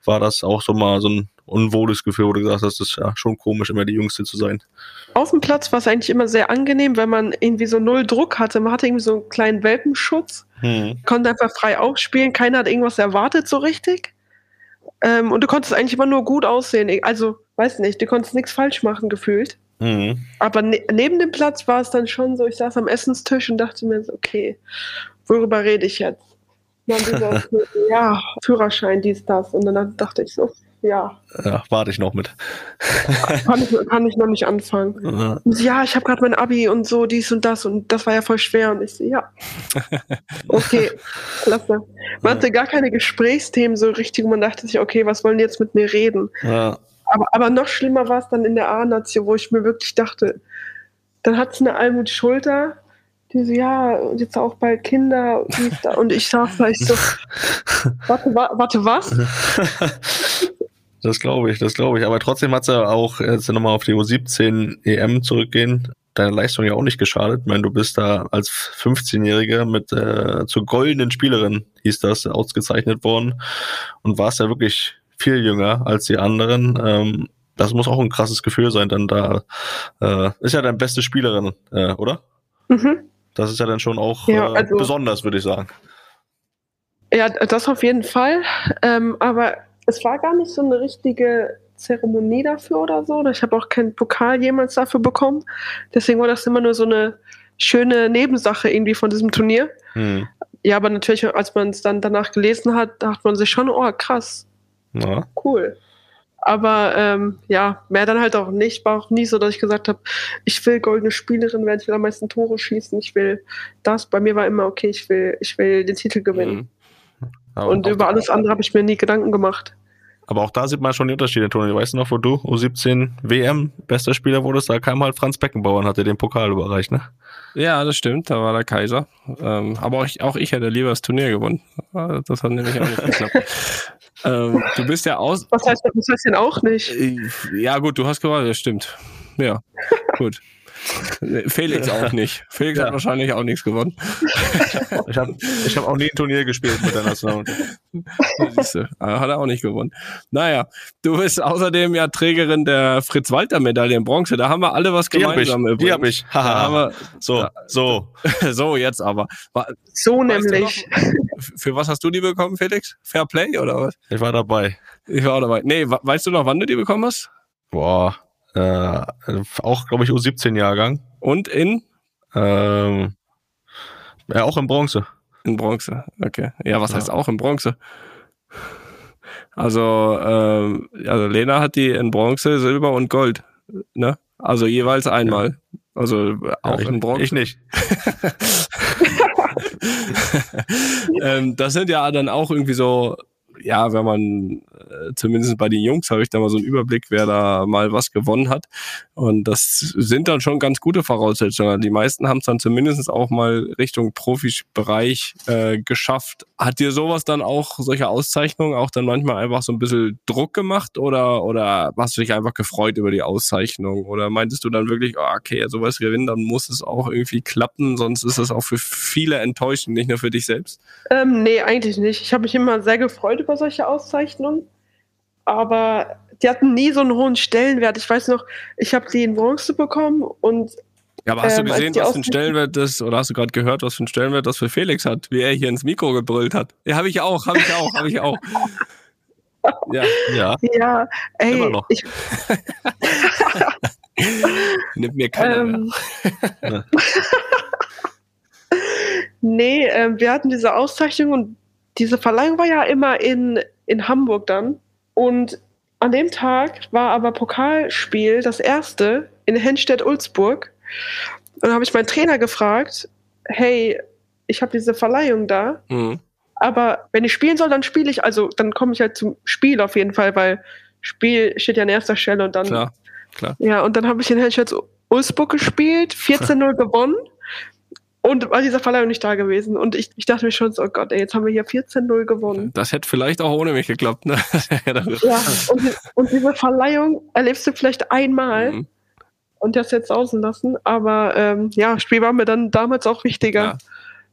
war das auch so mal so ein unwohles Gefühl, wo du gesagt hast, das ist ja schon komisch, immer die Jüngste zu sein? auf dem Platz war es eigentlich immer sehr angenehm, wenn man irgendwie so null Druck hatte. Man hatte irgendwie so einen kleinen Welpenschutz. Hm. konnte einfach frei aufspielen, keiner hat irgendwas erwartet so richtig. Ähm, und du konntest eigentlich immer nur gut aussehen. Also, weiß nicht, du konntest nichts falsch machen, gefühlt. Hm. Aber ne neben dem Platz war es dann schon so, ich saß am Essenstisch und dachte mir so, okay, worüber rede ich jetzt? Dann dieser, ja, Führerschein, dies, das. Und dann dachte ich so, ja, Ja, warte ich noch mit. kann ich, kann ich noch nicht anfangen. Ja. Sie, ja, ich habe gerade mein Abi und so, dies und das und das war ja voll schwer. Und ich so, ja. Okay, klasse. Man hatte gar keine Gesprächsthemen so richtig und man dachte sich, okay, was wollen die jetzt mit mir reden? Ja. Aber, aber noch schlimmer war es dann in der A-Nation, wo ich mir wirklich dachte, dann hat es eine Almut Schulter, die so, ja, und jetzt auch bald Kinder und, und ich saß da, ich so, warte, wa warte, was? Das glaube ich, das glaube ich. Aber trotzdem hat es ja auch, jetzt nochmal auf die U17 EM zurückgehen, deine Leistung ja auch nicht geschadet. Ich meine, du bist da als 15-Jähriger mit äh, zur goldenen Spielerin, hieß das, ausgezeichnet worden und warst ja wirklich viel jünger als die anderen. Ähm, das muss auch ein krasses Gefühl sein, dann da äh, ist ja deine beste Spielerin, äh, oder? Mhm. Das ist ja dann schon auch Ja, äh, also- besonders, würde ich sagen. Ja, das auf jeden Fall. Ähm, aber es war gar nicht so eine richtige Zeremonie dafür oder so. Ich habe auch keinen Pokal jemals dafür bekommen. Deswegen war das immer nur so eine schöne Nebensache irgendwie von diesem Turnier. Hm. Ja, aber natürlich, als man es dann danach gelesen hat, dachte man sich schon, oh krass, Ja. cool. Aber ähm, ja, mehr dann halt auch nicht. War auch nie so, dass ich gesagt habe, ich will goldene Spielerin werden, ich will am meisten Tore schießen, ich will das. Bei mir war immer, okay, ich will, ich will den Titel gewinnen. Mhm. Und über alles andere habe ich mir nie Gedanken gemacht. Aber auch da sieht man schon die Unterschiede, Toni. Weißt du noch, wo du U17 WM bester Spieler wurdest? Da kam halt Franz Beckenbauer und hat dir den Pokal überreicht, ne? Ja, das stimmt, da war der Kaiser. Ähm, aber auch ich, auch ich hätte lieber das Turnier gewonnen. Äh, Das hat nämlich auch nicht geklappt. ähm, du bist ja aus. Was heißt, was heißt denn auch nicht? Äh, Ja, gut, du hast gewonnen, das stimmt. Ja, gut. Felix auch nicht. Felix Ja. hat wahrscheinlich auch nichts gewonnen. Ich habe ich hab auch nie ein Turnier gespielt mit der Nationalmannschaft. Äh, hat er auch nicht gewonnen. Naja, du bist außerdem ja Trägerin der Fritz-Walter-Medaille in Bronze. Da haben wir alle was Die hab ich, gemeinsam die hab ich. Da haben Haha. wir, So, so. so, jetzt aber. Wa- So nämlich. noch, für was hast du die bekommen, Felix? Fair Play oder was? Ich war dabei. Ich war auch dabei. Nee, weißt du noch, wann du die bekommen hast? Boah. Äh, auch, glaube ich, U17-Jahrgang. Und in? Ähm, ja, auch in Bronze. In Bronze, okay. Ja, was ja. heißt auch in Bronze? Also, ähm, also Lena hat die in Bronze, Silber und Gold. Ne? Also jeweils einmal. Also auch ja, ich, in Bronze. Ich nicht. ähm, das sind ja dann auch irgendwie so ja, wenn man äh, zumindest bei den Jungs habe ich da mal so einen Überblick, wer da mal was gewonnen hat. Und das sind dann schon ganz gute Voraussetzungen. Die meisten haben es dann zumindest auch mal Richtung Profibereich äh, geschafft. Hat dir sowas dann auch, solche Auszeichnungen, auch dann manchmal einfach so ein bisschen Druck gemacht oder, oder hast du dich einfach gefreut über die Auszeichnung? Oder meintest du dann wirklich, oh, okay, sowas gewinnen, dann muss es auch irgendwie klappen, sonst ist es auch für viele enttäuschend, nicht nur für dich selbst? Ähm, nee, eigentlich nicht. Ich habe mich immer sehr gefreut über solche Auszeichnungen, aber die hatten nie so einen hohen Stellenwert. Ich weiß noch, ich habe die in Bronze bekommen und ja, aber hast du ähm, gesehen, was für ein Stellenwert das, oder hast du gerade gehört, was für ein Stellenwert das für Felix hat, wie er hier ins Mikro gebrüllt hat? Ja, habe ich auch, habe ich auch, habe ich auch. Ja, ja. Ja, ey, Immer noch. Ich, Nimmt mir keiner ähm, mehr. nee, äh, wir hatten diese Auszeichnung und diese Verleihung war ja immer in, in Hamburg dann. Und an dem Tag war aber Pokalspiel das erste in Henstedt-Ulzburg. Und dann habe ich meinen Trainer gefragt, hey, ich habe diese Verleihung da, mhm. aber wenn ich spielen soll, dann spiele ich, also dann komme ich halt zum Spiel auf jeden Fall, weil Spiel steht ja an erster Stelle und dann. Klar, klar. Ja, und dann habe ich in Henstedt-Ulzburg gespielt, 14-0 gewonnen und war dieser Verleihung nicht da gewesen. Und ich, ich dachte mir schon so, oh Gott, ey, jetzt haben wir hier 14-0 gewonnen. Das hätte vielleicht auch ohne mich geklappt, ne? ja, und, und, diese Verleihung erlebst du vielleicht einmal mhm. und das jetzt außen lassen. Aber ähm, ja, Spiel war mir dann damals auch wichtiger. Ja.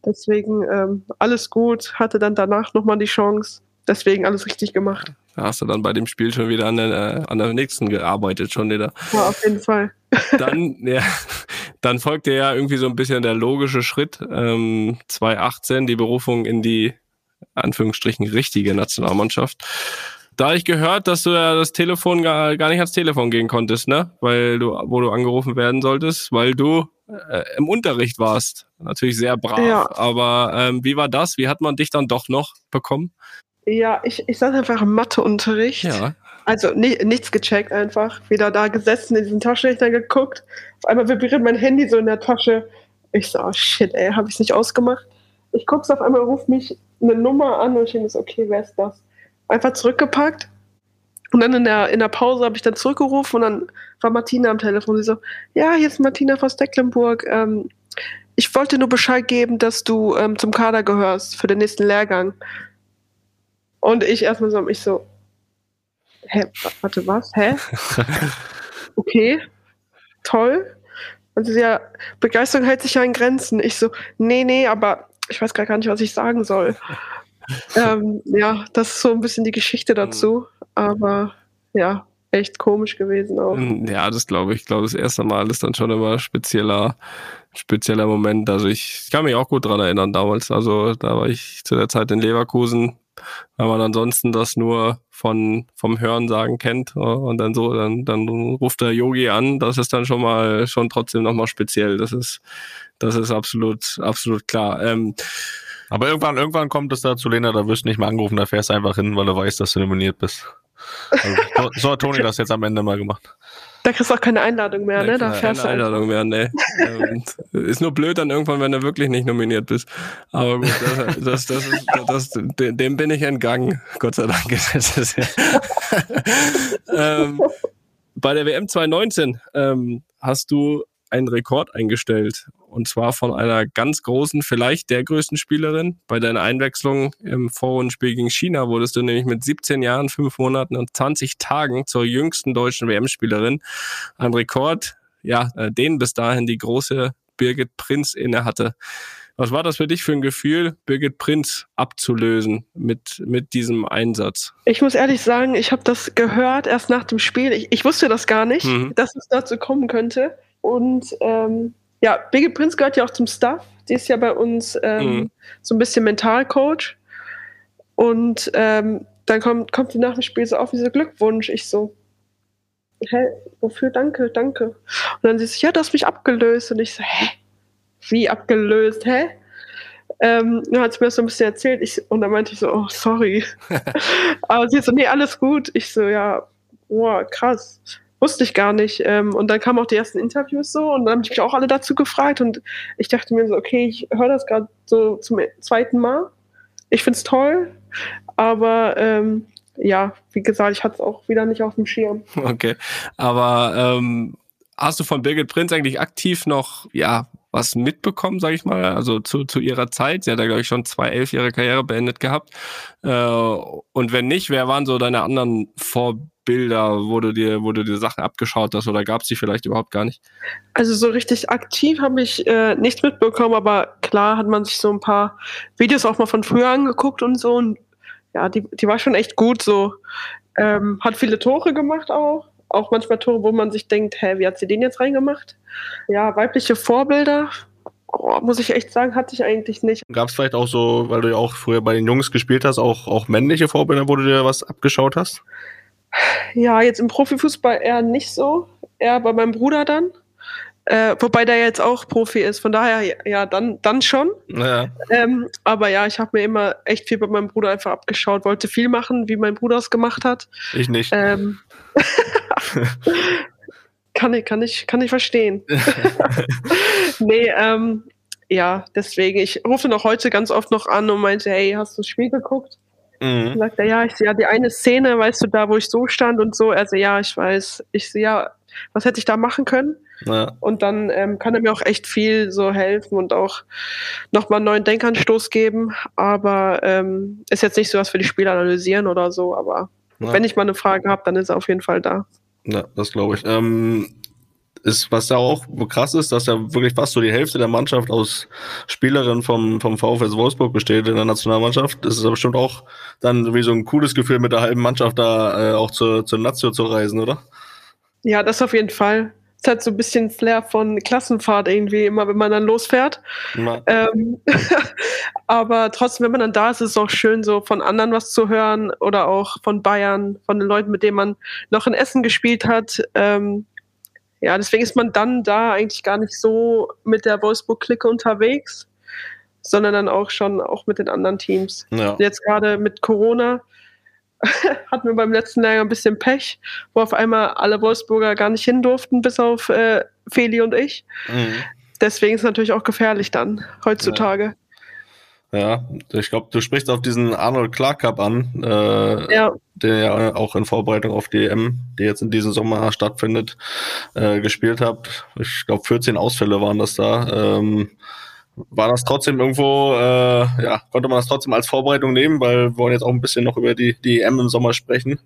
Deswegen ähm, alles gut, hatte dann danach nochmal die Chance. Deswegen alles richtig gemacht. Da hast du dann bei dem Spiel schon wieder an der, äh, an der nächsten gearbeitet, schon wieder. Ja, auf jeden Fall. Dann, ja, dann folgte ja irgendwie so ein bisschen der logische Schritt. Ähm, 2018 die Berufung in die Anführungsstrichen richtige Nationalmannschaft. Da ich gehört, dass du ja das Telefon gar, gar nicht ans Telefon gehen konntest, ne? Weil du, wo du angerufen werden solltest, weil du äh, im Unterricht warst. Natürlich sehr brav. Ja. Aber ähm, wie war das? Wie hat man dich dann doch noch bekommen? Ja, ich, ich saß einfach im Matheunterricht. Ja. Also ni nichts gecheckt einfach. Wieder da gesessen, in diesen Taschenrechner geguckt. Auf einmal vibriert mein Handy so in der Tasche. Ich so, oh shit, ey, hab ich's nicht ausgemacht. Ich guck's auf einmal, ruft mich eine Nummer an und ich denke so, okay, wer ist das? Einfach zurückgepackt. Und dann in der, in der Pause habe ich dann zurückgerufen und dann war Martina am Telefon. Sie so, ja, hier ist Martina aus Decklenburg. Ähm, ich wollte nur Bescheid geben, dass du ähm, zum Kader gehörst für den nächsten Lehrgang. Und ich erstmal so, ich so, hä, warte, was? Hä? Okay, toll. Und sie ja, Begeisterung hält sich ja in Grenzen. Ich so, nee, nee, aber ich weiß gar nicht, was ich sagen soll. ähm, ja, das ist so ein bisschen die Geschichte dazu. Aber ja, echt komisch gewesen auch. Hm, ja, das glaube ich. Ich glaube, das erste Mal ist dann schon immer spezieller, spezieller Moment. Also ich, ich kann mich auch gut dran erinnern damals. Also da war ich zu der Zeit in Leverkusen wenn man ansonsten das nur von vom Hörensagen kennt äh, und dann so, dann, dann ruft der Yogi an, das ist dann schon mal schon trotzdem nochmal speziell. Das ist, das ist absolut, absolut klar. Ähm, aber irgendwann, irgendwann kommt es dazu, Lena, da wirst du nicht mehr angerufen, da fährst du einfach hin, weil du weißt, dass du nominiert bist. Also, so hat Toni das jetzt am Ende mal gemacht. Da kriegst du auch keine Einladung mehr, ne? Da fährst keine Einladung mehr, ne. ist nur blöd dann irgendwann, wenn du wirklich nicht nominiert bist. Aber gut, das, das, das ist, das, dem bin ich entgangen. Gott sei Dank. Ja ähm, bei der WM 2019 ähm, hast du einen Rekord eingestellt. Und zwar von einer ganz großen, vielleicht der größten Spielerin. Bei deiner Einwechslung im Vorrundenspiel gegen China wurdest du nämlich mit 17 Jahren, 5 Monaten und 20 Tagen zur jüngsten deutschen WM-Spielerin. Ein Rekord, ja, äh, den bis dahin die große Birgit Prinz inne hatte. Was war das für dich für ein Gefühl, Birgit Prinz abzulösen mit, mit diesem Einsatz? Ich muss ehrlich sagen, ich habe das gehört erst nach dem Spiel. Ich, ich wusste das gar nicht, mhm. dass es dazu kommen könnte. Und ähm, ja, Birgit Prinz gehört ja auch zum Staff. Die ist ja bei uns ähm, mhm. so ein bisschen Mentalcoach. Und ähm, dann kommt, kommt die nach dem Spiel so auf, dieser Glückwunsch. Ich so, hä, wofür danke, danke. Und dann sie so, ja, du hast mich abgelöst. Und ich so, hä? Wie abgelöst, hä? Ähm, dann hat sie mir das so ein bisschen erzählt. Ich, und dann meinte ich so, oh, sorry. Aber sie so, nee, alles gut. Ich so, ja, boah, krass. Wusste ich gar nicht. Ähm, und dann kamen auch die ersten Interviews so und dann habe ich mich auch alle dazu gefragt. Und ich dachte mir so, okay, ich höre das gerade so zum zweiten Mal. Ich finde es toll. Aber ähm, ja, wie gesagt, ich hatte es auch wieder nicht auf dem Schirm. Okay. Aber ähm, hast du von Birgit Prinz eigentlich aktiv noch, ja, was mitbekommen, sage ich mal, also zu, zu ihrer Zeit. Sie hat ja, glaube ich, schon zwei elf ihre Karriere beendet gehabt. Äh, und wenn nicht, wer waren so deine anderen Vorbilder, wo du dir, wo du dir Sachen abgeschaut hast oder gab es die vielleicht überhaupt gar nicht? Also so richtig aktiv habe ich äh, nichts mitbekommen, aber klar hat man sich so ein paar Videos auch mal von früher angeguckt und so. Und ja, die, die war schon echt gut so. Ähm, hat viele Tore gemacht auch auch manchmal Tore, wo man sich denkt, hä, wie hat sie den jetzt reingemacht? Ja, weibliche Vorbilder, oh, muss ich echt sagen, hatte ich eigentlich nicht. Gab es vielleicht auch so, weil du ja auch früher bei den Jungs gespielt hast, auch, auch männliche Vorbilder, wo du dir was abgeschaut hast? Ja, jetzt im Profifußball eher nicht so. Eher bei meinem Bruder dann. Äh, wobei der jetzt auch Profi ist, von daher ja, dann, dann schon. Ja. Ähm, aber ja, ich habe mir immer echt viel bei meinem Bruder einfach abgeschaut, wollte viel machen, wie mein Bruder es gemacht hat. Ich nicht. Ähm, kann, ich, kann, ich, kann ich verstehen. nee, ähm, ja, deswegen, ich rufe noch heute ganz oft noch an und meinte, hey, hast du das Spiel geguckt? Mhm. Sagt er, ja, ich sehe ja die eine Szene, weißt du, da, wo ich so stand und so. Er so, ja, ich weiß. Ich sehe ja, was hätte ich da machen können? Ja. Und dann ähm, kann er mir auch echt viel so helfen und auch nochmal einen neuen Denkanstoß geben. Aber ähm, ist jetzt nicht so, dass wir die Spiele analysieren oder so, aber ja. wenn ich mal eine Frage habe, dann ist er auf jeden Fall da. Ja, das glaube ich. Ähm, ist, was da auch krass ist, dass ja wirklich fast so die Hälfte der Mannschaft aus Spielerinnen vom, vom VfS Wolfsburg besteht in der Nationalmannschaft. Das ist bestimmt auch dann wie so ein cooles Gefühl, mit der halben Mannschaft da äh, auch zur, zur Nazio zu reisen, oder? Ja, das auf jeden Fall. Es hat so ein bisschen Flair von Klassenfahrt irgendwie immer, wenn man dann losfährt. Ähm, aber trotzdem, wenn man dann da ist, ist es auch schön, so von anderen was zu hören oder auch von Bayern, von den Leuten, mit denen man noch in Essen gespielt hat. Ähm, ja, deswegen ist man dann da eigentlich gar nicht so mit der Wolfsburg-Clique unterwegs, sondern dann auch schon auch mit den anderen Teams. Ja. Jetzt gerade mit Corona hatten wir beim letzten Lager ein bisschen Pech, wo auf einmal alle Wolfsburger gar nicht hin durften, bis auf äh, Feli und ich. Mhm. Deswegen ist es natürlich auch gefährlich dann heutzutage. Ja, ja ich glaube, du sprichst auf diesen Arnold Clark Cup an, äh, ja. der ja auch in Vorbereitung auf die EM, die jetzt in diesem Sommer stattfindet, äh, gespielt habt. Ich glaube, 14 Ausfälle waren das da. Ähm, war das trotzdem irgendwo, äh, ja, konnte man das trotzdem als Vorbereitung nehmen, weil wir wollen jetzt auch ein bisschen noch über die, die EM im Sommer sprechen,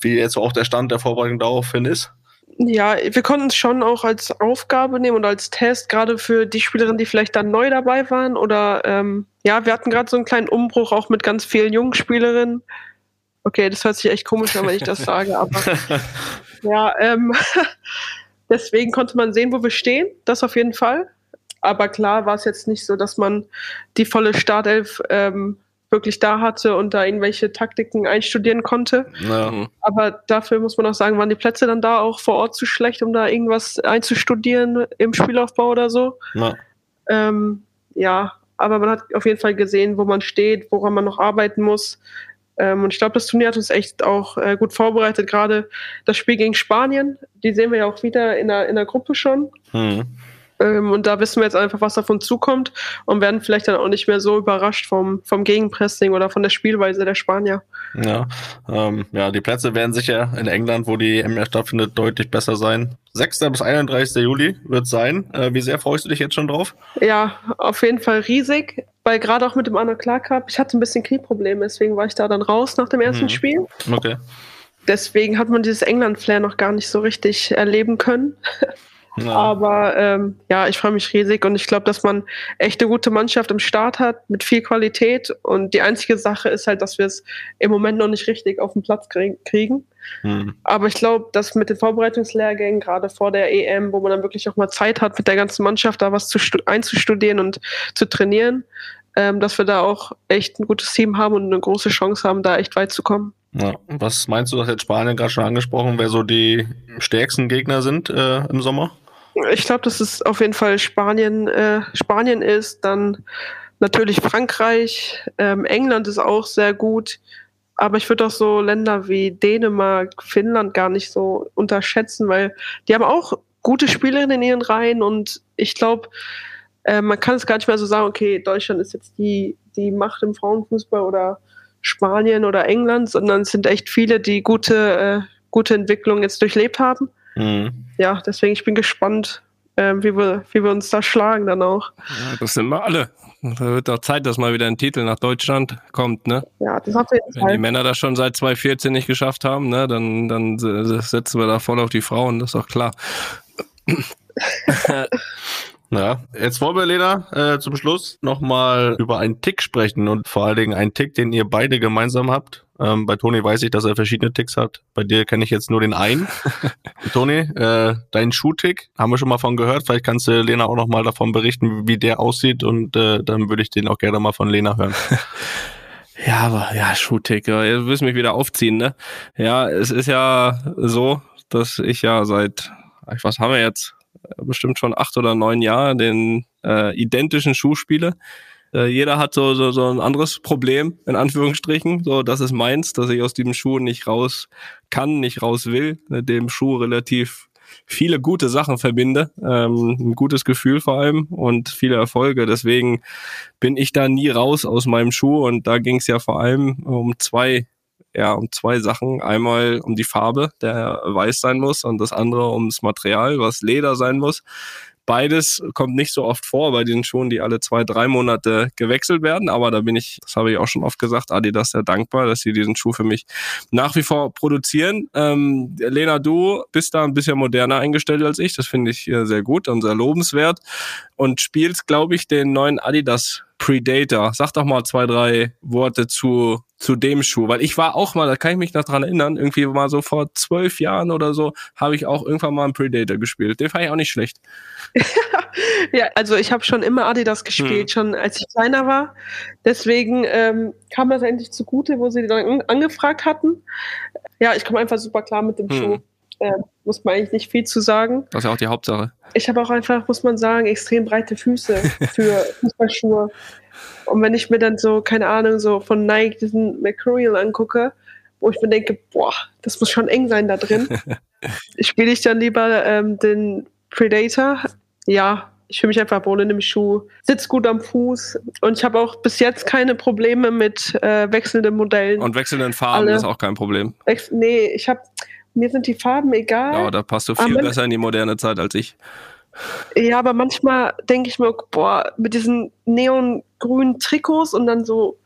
wie jetzt auch der Stand der Vorbereitung daraufhin ist. Ja, wir konnten es schon auch als Aufgabe nehmen und als Test, gerade für die Spielerinnen, die vielleicht dann neu dabei waren. Oder ähm, ja, wir hatten gerade so einen kleinen Umbruch auch mit ganz vielen jungen Spielerinnen. Okay, das hört sich echt komisch an, wenn ich das sage, aber ja, ähm, deswegen konnte man sehen, wo wir stehen. Das auf jeden Fall. Aber klar war es jetzt nicht so, dass man die volle Startelf ähm, wirklich da hatte und da irgendwelche Taktiken einstudieren konnte. Ja. Mhm. Aber dafür muss man auch sagen, waren die Plätze dann da auch vor Ort zu schlecht, um da irgendwas einzustudieren im Spielaufbau oder so. Ja, ähm, ja aber man hat auf jeden Fall gesehen, wo man steht, woran man noch arbeiten muss. Ähm, und ich glaube, das Turnier hat uns echt auch äh, gut vorbereitet. Gerade das Spiel gegen Spanien, die sehen wir ja auch wieder in der, in der Gruppe schon. Mhm. Ähm, und da wissen wir jetzt einfach, was davon zukommt und werden vielleicht dann auch nicht mehr so überrascht vom, vom Gegenpressing oder von der Spielweise der Spanier. Ja, ähm, ja, die Plätze werden sicher in England, wo die EM stattfindet, deutlich besser sein. 6. bis 31. Juli wird sein. Äh, wie sehr freust du dich jetzt schon drauf? Ja, auf jeden Fall riesig, weil gerade auch mit dem Anna Clark Cup, ich hatte ein bisschen Knieprobleme, deswegen war ich da dann raus nach dem ersten mhm. Spiel. Okay. Deswegen hat man dieses England-Flair noch gar nicht so richtig erleben können. Ja. Aber ähm, ja, ich freue mich riesig und ich glaube, dass man echt eine gute Mannschaft im Start hat mit viel Qualität. Und die einzige Sache ist halt, dass wir es im Moment noch nicht richtig auf den Platz kriegen. Mhm. Aber ich glaube, dass mit den Vorbereitungslehrgängen, gerade vor der EM, wo man dann wirklich auch mal Zeit hat, mit der ganzen Mannschaft da was zu einzustudieren und zu trainieren, ähm, dass wir da auch echt ein gutes Team haben und eine große Chance haben, da echt weit zu kommen. Ja. Was meinst du, das hat Spanien gerade schon angesprochen, wer so die stärksten Gegner sind äh, im Sommer? Ich glaube, dass es auf jeden Fall Spanien, äh, Spanien ist, dann natürlich Frankreich, ähm, England ist auch sehr gut, aber ich würde auch so Länder wie Dänemark, Finnland gar nicht so unterschätzen, weil die haben auch gute Spielerinnen in ihren Reihen und ich glaube, äh, man kann es gar nicht mehr so sagen, okay, Deutschland ist jetzt die, die Macht im Frauenfußball oder Spanien oder England, sondern es sind echt viele, die gute, äh, gute Entwicklung jetzt durchlebt haben. Mhm. Ja, deswegen ich bin gespannt, äh, wie, wir, wie wir uns da schlagen dann auch. Ja, das sind wir alle. Da wird doch Zeit, dass mal wieder ein Titel nach Deutschland kommt, ne? Ja, das hat Wenn die Männer das schon seit 2014 nicht geschafft haben, ne, dann, dann setzen wir da voll auf die Frauen, das ist doch klar. Ja, jetzt wollen wir, Lena, äh, zum Schluss nochmal über einen Tick sprechen und vor allen Dingen einen Tick, den ihr beide gemeinsam habt. Ähm, bei Toni weiß ich, dass er verschiedene Ticks hat. Bei dir kenne ich jetzt nur den einen. Toni, äh, dein Schuhtick, haben wir schon mal von gehört. Vielleicht kannst du Lena auch nochmal davon berichten, wie der aussieht und äh, dann würde ich den auch gerne mal von Lena hören. Ja, aber ja, Schuhtick, jetzt willst du mich wieder aufziehen, ne? Ja, es ist ja so, dass ich ja seit, was haben wir jetzt? Bestimmt schon acht oder neun Jahre den äh, identischen Schuh spiele. Äh, jeder hat so, so, so ein anderes Problem, in Anführungsstrichen. So, das ist meins, dass ich aus diesem Schuh nicht raus kann, nicht raus will, mit dem Schuh relativ viele gute Sachen verbinde, ähm, ein gutes Gefühl vor allem und viele Erfolge. Deswegen bin ich da nie raus aus meinem Schuh und da ging es ja vor allem um zwei ja um zwei Sachen. Einmal um die Farbe, der weiß sein muss, und das andere ums Material, was Leder sein muss. Beides kommt nicht so oft vor bei diesen Schuhen, die alle zwei, drei Monate gewechselt werden. Aber da bin ich, das habe ich auch schon oft gesagt, Adidas sehr dankbar, dass sie diesen Schuh für mich nach wie vor produzieren. Ähm, Lena, du bist da ein bisschen moderner eingestellt als ich. Das finde ich sehr gut und sehr lobenswert. Und spielst, glaube ich, den neuen Adidas Predator. Sag doch mal zwei, drei Worte zu, zu dem Schuh, weil ich war auch mal, da kann ich mich noch dran erinnern, irgendwie mal so vor zwölf Jahren oder so, habe ich auch irgendwann mal einen Predator gespielt. Den fand ich auch nicht schlecht. ja, also ich habe schon immer Adidas gespielt, hm. schon als ich kleiner war. Deswegen ähm, kam das endlich zugute, wo sie dann angefragt hatten. Ja, ich komme einfach super klar mit dem hm. Schuh. Äh, muss man eigentlich nicht viel zu sagen. Das ist ja auch die Hauptsache. Ich habe auch einfach, muss man sagen, extrem breite Füße für Fußballschuhe. Und wenn ich mir dann so, keine Ahnung, so von Nike diesen Mercurial angucke, wo ich mir denke, boah, das muss schon eng sein da drin, spiele ich dann lieber ähm, den Predator. Ja, ich fühle mich einfach wohl in dem Schuh, sitzt gut am Fuß und ich habe auch bis jetzt keine Probleme mit äh, wechselnden Modellen. Und wechselnden Farben Alle. ist auch kein Problem. Wech nee, ich habe mir sind die Farben egal. Ja, da passt du viel aber besser in die moderne Zeit als ich. Ja, aber manchmal denke ich mir, boah, mit diesen neongrünen Trikots und dann so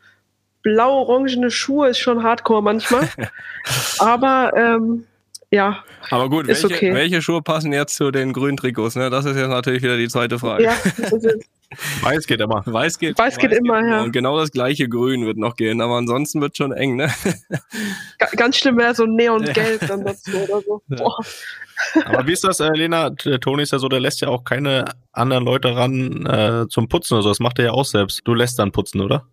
blau-orangene Schuhe ist schon hardcore manchmal. aber ähm, ja. Aber gut, welche, okay. welche Schuhe passen jetzt zu den grünen Trikots? Ne? Das ist jetzt natürlich wieder die zweite Frage. Ja, das ist Weiß geht immer. Weiß geht, Weiß geht, Weiß immer, geht ja. Und genau das gleiche Grün wird noch gehen, aber ansonsten wird schon eng, ne? Ganz schlimm wäre so Neongelb dann dazu oder so. Boah. Aber wie ist das, äh, Lena? Toni ist ja so, der lässt ja auch keine anderen Leute ran äh, zum Putzen oder so. Das macht er ja auch selbst. Du lässt dann putzen, oder?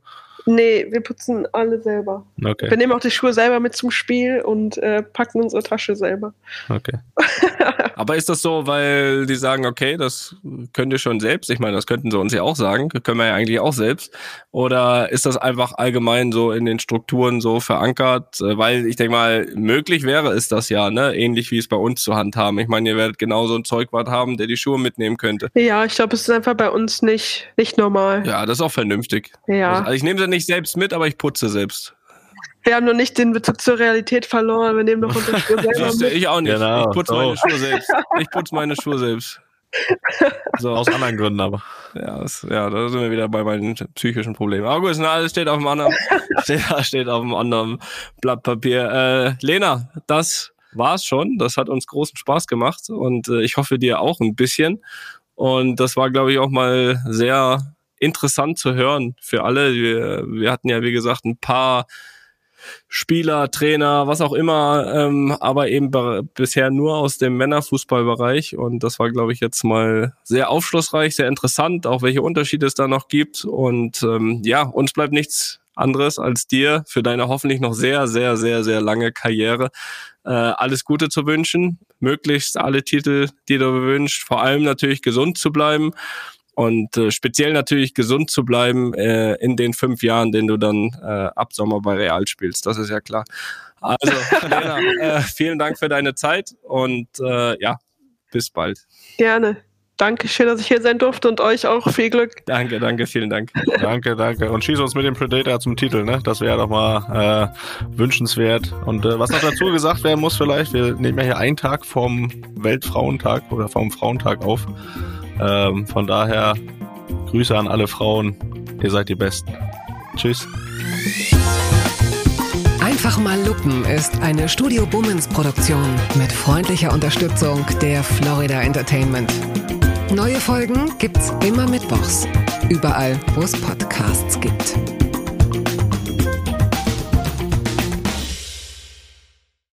Nee, wir putzen alle selber. Okay. Wir nehmen auch die Schuhe selber mit zum Spiel und äh, packen unsere Tasche selber. Okay. Aber ist das so, weil die sagen, okay, das könnt ihr schon selbst? Ich meine, das könnten sie uns ja auch sagen, können wir ja eigentlich auch selbst. Oder ist das einfach allgemein so in den Strukturen so verankert? Weil ich denke mal, möglich wäre es das ja, ne? Ähnlich wie es bei uns zu handhaben. Ich meine, ihr werdet genauso ein Zeugwart haben, der die Schuhe mitnehmen könnte. Ja, ich glaube, es ist einfach bei uns nicht, nicht normal. Ja, das ist auch vernünftig. Ja. Also ich nehme sie nicht selbst mit, aber ich putze selbst. Wir haben noch nicht den Bezug zur Realität verloren. Wir nehmen noch unsere Schuhe selber mit. Ich auch nicht. Genau. Ich putze meine Schuhe selbst. Ich putze meine Schuhe selbst. So. Aus anderen Gründen aber. Ja, das, ja, da sind wir wieder bei meinen psychischen Problemen. Aber gut, alles steht auf dem anderen, steht, steht auf dem anderen Blatt Papier. Äh, Lena, das war's schon. Das hat uns großen Spaß gemacht und äh, ich hoffe dir auch ein bisschen. Und das war, glaube ich, auch mal sehr interessant zu hören für alle. Wir, wir hatten ja, wie gesagt, ein paar Spieler, Trainer, was auch immer, ähm, aber eben bisher nur aus dem Männerfußballbereich. Und das war, glaube ich, jetzt mal sehr aufschlussreich, sehr interessant, auch welche Unterschiede es da noch gibt. Und ähm, ja, uns bleibt nichts anderes als dir für deine hoffentlich noch sehr, sehr, sehr, sehr lange Karriere. Äh, alles Gute zu wünschen, möglichst alle Titel, die du wünschst, vor allem natürlich gesund zu bleiben und äh, speziell natürlich gesund zu bleiben äh, in den fünf Jahren, den du dann äh, ab Sommer bei Real spielst. Das ist ja klar. Also, Lena, äh, vielen Dank für deine Zeit und äh, ja, bis bald. Gerne. Danke schön, dass ich hier sein durfte und euch auch viel Glück. Danke, danke, vielen Dank. danke, danke. Und schieß uns mit dem Predator zum Titel, ne? Das wäre doch mal äh, wünschenswert. Und äh, was noch dazu gesagt werden muss vielleicht, wir nehmen ja hier einen Tag vom Weltfrauentag oder vom Frauentag auf. Ähm, von daher Grüße an alle Frauen. Ihr seid die Besten. Tschüss. Einfach mal Lupen ist eine Studio Bummens Produktion mit freundlicher Unterstützung der Florida Entertainment. Neue Folgen gibt's immer mittwochs. Überall, wo es Podcasts gibt.